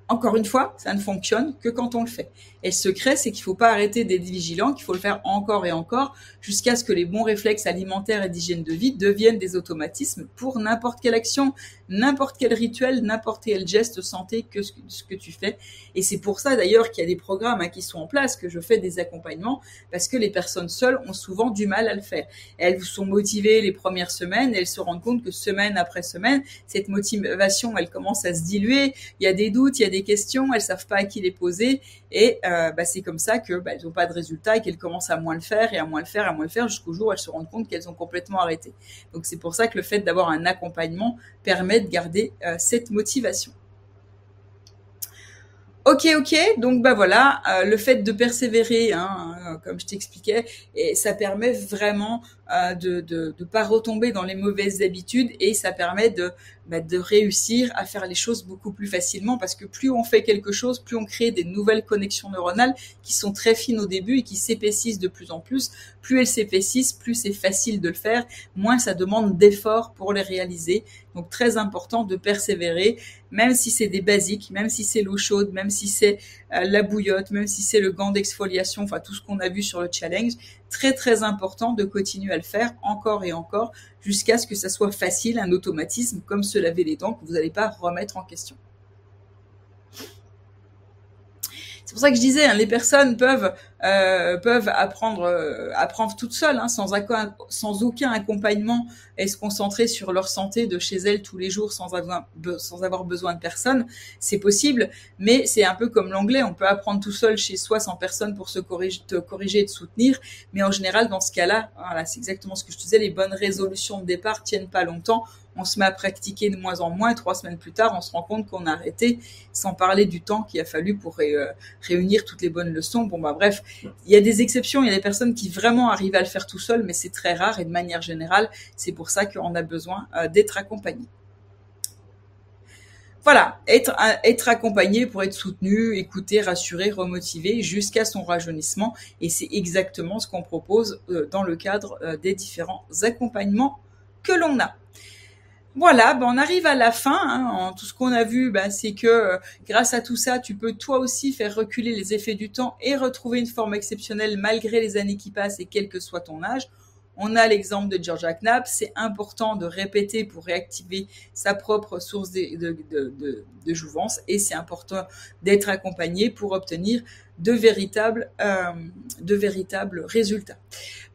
encore une fois, ça ne fonctionne que quand on le fait. Et le secret, c'est qu'il ne faut pas arrêter d'être vigilant, qu'il faut le faire encore et encore jusqu'à ce que les bons réflexes alimentaires et d'hygiène de vie deviennent des automatismes pour n'importe quelle action, n'importe quel rituel, n'importe quel geste santé que ce, que tu fais. Et c'est pour ça d'ailleurs qu'il y a des programmes hein, qui sont en place, que je fais des accompagnements, parce que les personnes seules ont souvent du mal à le faire. Elles sont motivées les premières semaines, et elles se rendent compte que semaine après semaine, cette motivation, elle commence à se diluer. Il y a des doutes, il y a des questions, elles savent pas à qui les poser, et euh, bah, c'est comme ça que bah, n'ont pas de résultats et qu'elles commencent à moins le faire et à moins le faire, à moins le faire, jusqu'au jour où elles se rendent compte qu'elles ont complètement arrêté. Donc c'est pour ça que le fait d'avoir un accompagnement permet de garder euh, cette motivation. Ok, ok. Donc bah voilà, euh, le fait de persévérer, hein, comme je t'expliquais, et ça permet vraiment de, de de pas retomber dans les mauvaises habitudes et ça permet de bah, de réussir à faire les choses beaucoup plus facilement parce que plus on fait quelque chose, plus on crée des nouvelles connexions neuronales qui sont très fines au début et qui s'épaississent de plus en plus. Plus elles s'épaississent, plus c'est facile de le faire, moins ça demande d'efforts pour les réaliser. Donc très important de persévérer, même si c'est des basiques, même si c'est l'eau chaude, même si c'est euh, la bouillotte, même si c'est le gant d'exfoliation, enfin tout ce qu'on a vu sur le challenge. Très très important de continuer à le faire encore et encore jusqu'à ce que ça soit facile, un automatisme comme se laver les dents que vous n'allez pas remettre en question. C'est pour ça que je disais, hein, les personnes peuvent euh, peuvent apprendre euh, apprendre toutes seules, hein, sans, sans aucun accompagnement, et se concentrer sur leur santé de chez elles tous les jours sans avoir sans avoir besoin de personne. C'est possible, mais c'est un peu comme l'anglais. On peut apprendre tout seul chez soi sans personne pour se corriger, te corriger et te soutenir. Mais en général, dans ce cas-là, voilà, c'est exactement ce que je te disais. Les bonnes résolutions de départ tiennent pas longtemps on se met à pratiquer de moins en moins, et trois semaines plus tard, on se rend compte qu'on a arrêté, sans parler du temps qu'il a fallu pour euh, réunir toutes les bonnes leçons. Bon, bah bref, il y a des exceptions, il y a des personnes qui vraiment arrivent à le faire tout seul, mais c'est très rare, et de manière générale, c'est pour ça qu'on a besoin euh, d'être accompagné. Voilà, être, être accompagné pour être soutenu, écouter, rassurer, remotiver jusqu'à son rajeunissement. Et c'est exactement ce qu'on propose euh, dans le cadre des différents accompagnements que l'on a. Voilà, ben on arrive à la fin. Hein. tout ce qu'on a vu, ben, c'est que euh, grâce à tout ça, tu peux toi aussi faire reculer les effets du temps et retrouver une forme exceptionnelle malgré les années qui passent et quel que soit ton âge. On a l'exemple de Georgia Knapp. C'est important de répéter pour réactiver sa propre source de, jouvence et c'est important d'être accompagné pour obtenir de véritables, euh, de véritables résultats.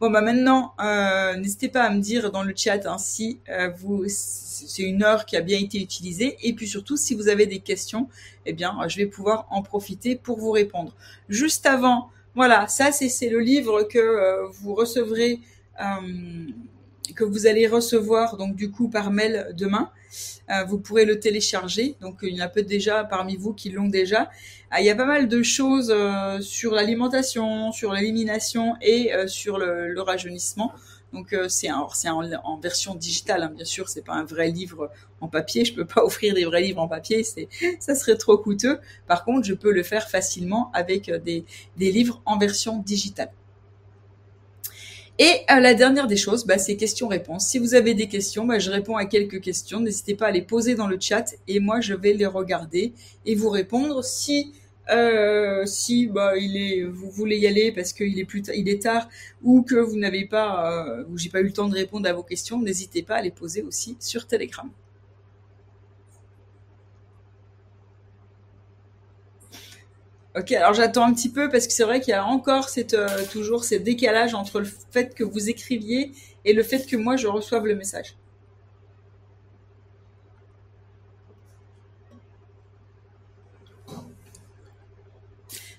Bon, bah maintenant, euh, n'hésitez pas à me dire dans le chat hein, si euh, vous, c'est une heure qui a bien été utilisée, et puis surtout si vous avez des questions, eh bien, je vais pouvoir en profiter pour vous répondre. Juste avant, voilà, ça c'est le livre que vous recevrez que vous allez recevoir donc du coup par mail demain. Euh, vous pourrez le télécharger. Donc il y en a peut-être déjà parmi vous qui l'ont déjà. Ah, il y a pas mal de choses euh, sur l'alimentation, sur l'élimination et euh, sur le, rajeunissement. Donc c'est en, en, version digitale, hein, bien sûr, c'est pas un vrai livre en papier. Je peux pas offrir des vrais livres en papier, ça serait trop coûteux. Par contre, je peux le faire facilement avec des livres en version digitale. Et euh, la dernière des choses, bah, c'est questions-réponses. Si vous avez des questions, bah, je réponds à quelques questions. N'hésitez pas à les poser dans le chat et moi je vais les regarder et vous répondre. Si euh, si bah, il est, vous voulez y aller parce qu'il est plus, il est tard ou que vous n'avez pas, euh, j'ai pas eu le temps de répondre à vos questions, n'hésitez pas à les poser aussi sur Telegram. Ok, alors j'attends un petit peu parce que c'est vrai qu'il y a encore cette, euh, toujours ce décalage entre le fait que vous écriviez et le fait que moi je reçoive le message.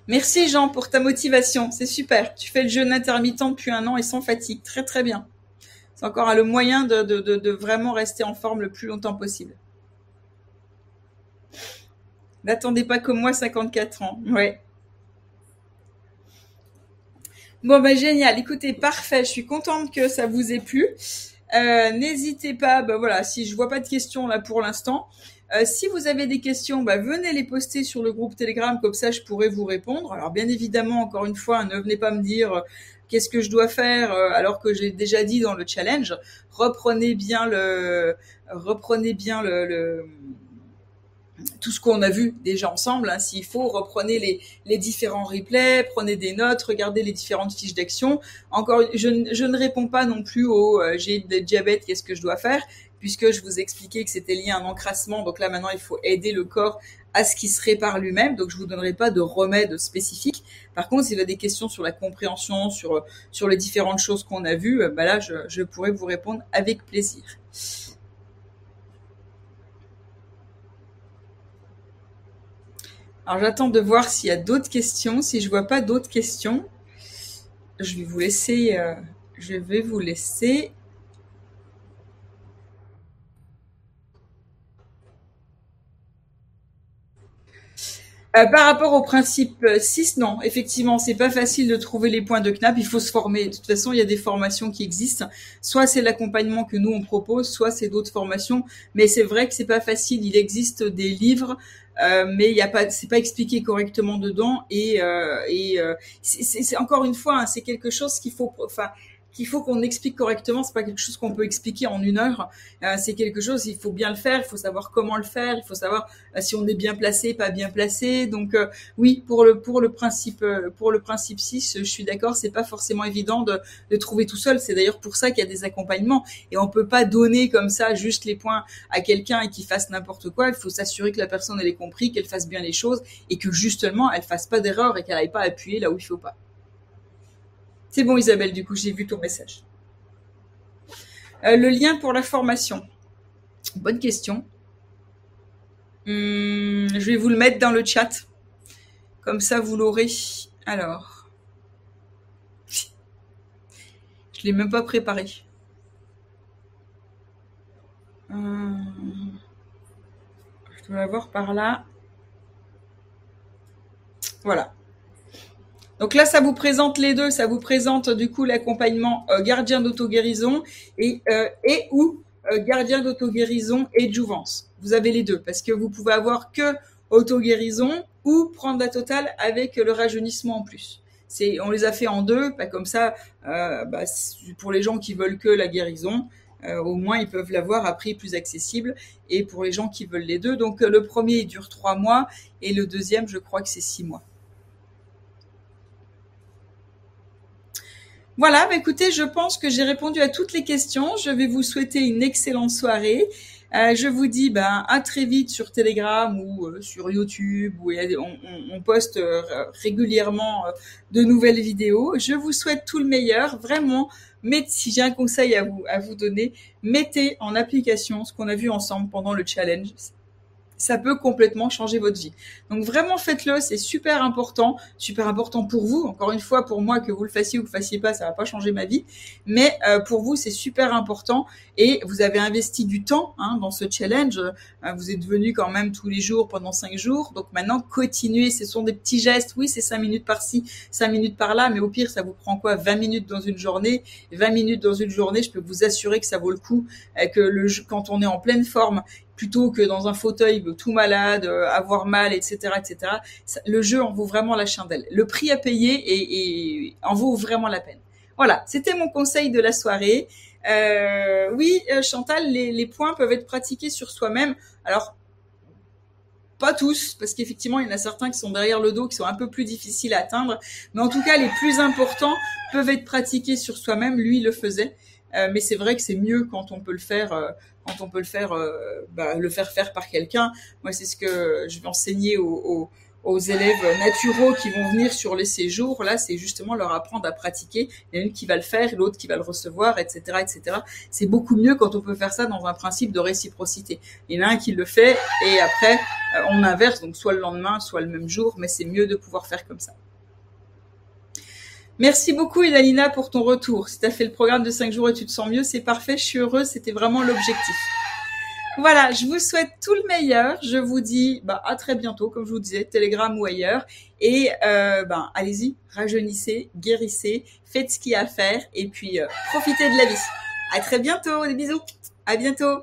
Merci Jean pour ta motivation, c'est super. Tu fais le jeûne intermittent depuis un an et sans fatigue, très très bien. C'est encore le moyen de vraiment rester en forme le plus longtemps possible. N'attendez pas comme moi 54 ans. Ouais. Bon, ben génial. Écoutez, parfait. Je suis contente que ça vous ait plu. Euh, n'hésitez pas, ben voilà, si je vois pas de questions là pour l'instant, Euh, si vous avez des questions, bah, venez les poster sur le groupe Telegram, comme ça je pourrai vous répondre. Alors bien évidemment, encore une fois, ne venez pas me dire euh, qu'est-ce que je dois faire alors que j'ai déjà dit dans le challenge. Reprenez bien le, reprenez bien le tout ce qu'on a vu déjà ensemble. Hein. S'il faut, reprenez les, les, différents replays, prenez des notes, regardez les différentes fiches d'action. Encore, je, je, ne réponds pas non plus au euh, j'ai des diabète, qu'est-ce que je dois faire, puisque je vous expliquais que c'était lié à un encrassement. Donc là maintenant, il faut aider le corps à ce qui se répare lui-même. Donc je vous donnerai pas de remède spécifique. Par contre, s'il y a des questions sur la compréhension, sur sur les différentes choses qu'on a vues, bah là, je, je pourrais vous répondre avec plaisir. Alors j'attends de voir s'il y a d'autres questions. Si je vois pas d'autres questions, je vais vous laisser. Euh, je vais vous laisser. Euh, par rapport au principe 6, euh, non, effectivement, c'est pas facile de trouver les points de KNAP, il faut se former. De toute façon, il y a des formations qui existent. Soit c'est l'accompagnement que nous on propose, soit c'est d'autres formations. Mais c'est vrai que c'est pas facile. Il existe des livres euh, mais il y a pas, c'est pas expliqué correctement dedans et, euh, et euh, c'est encore une fois, hein, c'est quelque chose qu'il faut, enfin, qu'il faut qu'on explique correctement. C'est pas quelque chose qu'on peut expliquer en une heure. Euh, c'est quelque chose, il faut bien le faire. Il faut savoir comment le faire. Il faut savoir euh, si on est bien placé, pas bien placé. Donc euh, oui, pour le pour le principe pour le principe 6, je suis d'accord. C'est pas forcément évident de, de trouver tout seul. C'est d'ailleurs pour ça qu'il y a des accompagnements et on peut pas donner comme ça juste les points à quelqu'un et qu'il fasse n'importe quoi. Il faut s'assurer que la personne elle ait compris, qu'elle fasse bien les choses et que justement elle fasse pas d'erreur et qu'elle n'aille pas appuyer là où il faut pas. C'est bon Isabelle, du coup j'ai vu ton message. Euh, le lien pour la formation. Bonne question. Hmm, je vais vous le mettre dans le chat. Comme ça, vous l'aurez. Alors. Je l'ai même pas préparé. Hmm. Je dois l'avoir par là. Voilà. Donc là, ça vous présente les deux. Ça vous présente du coup l'accompagnement euh, gardien d'auto-guérison et, euh, et ou euh, gardien d'auto-guérison et jouvence. Vous avez les deux parce que vous pouvez avoir que auto-guérison ou prendre la totale avec le rajeunissement en plus. C'est, on les a fait en deux, pas comme ça. Bah, pour les gens qui veulent que la guérison, au moins ils peuvent l'avoir à prix plus accessible. Et pour les gens qui veulent les deux, donc le premier il dure trois mois et le deuxième, je crois que c'est six mois. Voilà, bah écoutez, je pense que j'ai répondu à toutes les questions. Je vais vous souhaiter une excellente soirée. Euh, je vous dis ben, à très vite sur Telegram ou euh, sur YouTube où on, poste euh, régulièrement de nouvelles vidéos. Je vous souhaite tout le meilleur, vraiment. Mais si j'ai un conseil à vous à vous donner, mettez en application ce qu'on a vu ensemble pendant le challenge ça peut complètement changer votre vie. Donc vraiment faites-le, c'est super important, super important pour vous. Encore une fois, pour moi, que vous le fassiez ou que vous le fassiez pas, ça va pas changer ma vie. Mais euh, pour vous, c'est super important et vous avez investi du temps hein, dans ce challenge. Euh, vous êtes venu quand même tous les jours pendant cinq jours. Donc maintenant, continuez. Ce sont des petits gestes. Oui, c'est cinq minutes par-ci, cinq minutes par-là, mais au pire, ça vous prend quoi? 20 minutes dans une journée 20 minutes dans une journée, je peux vous assurer que ça vaut le coup. Euh, que quand on est en pleine forme plutôt que dans un fauteuil tout malade, euh, avoir mal, etc., etc. Le jeu en vaut vraiment la chandelle. Le prix à payer en vaut vraiment la peine. Voilà, c'était mon conseil de la soirée. Euh, oui, euh, Chantal, les, points peuvent être pratiqués sur soi-même. Alors, pas tous, parce qu'effectivement, il y en a certains qui sont derrière le dos, qui sont un peu plus difficiles à atteindre. Mais en tout cas, les plus importants peuvent être pratiqués sur soi-même. Lui, il le faisait. mais c'est vrai que c'est mieux quand on peut le faire quand on peut le faire, euh, bah, le faire faire par quelqu'un. Moi, c'est ce que je vais enseigner aux, aux, élèves naturaux qui vont venir sur les séjours. Là, c'est justement leur apprendre à pratiquer. Il y en a une qui va le faire, l'autre qui va le recevoir, etc., etc. C'est beaucoup mieux quand on peut faire ça dans un principe de réciprocité. Il y en a un qui le fait et après euh, on inverse, donc soit le lendemain, soit le même jour, mais c'est mieux de pouvoir faire comme ça. Merci beaucoup Elalina pour ton retour. Si tu fait le programme de 5 jours et tu te sens mieux, c'est parfait, je suis heureuse, c'était vraiment l'objectif. Voilà, je vous souhaite tout le meilleur. Je vous dis bah, à très bientôt, comme je vous disais, Telegram ou ailleurs. Et euh, ben, allez-y, rajeunissez, guérissez, faites ce qu'il y a à faire et puis euh, profitez de la vie. À très bientôt, des bisous. À bientôt.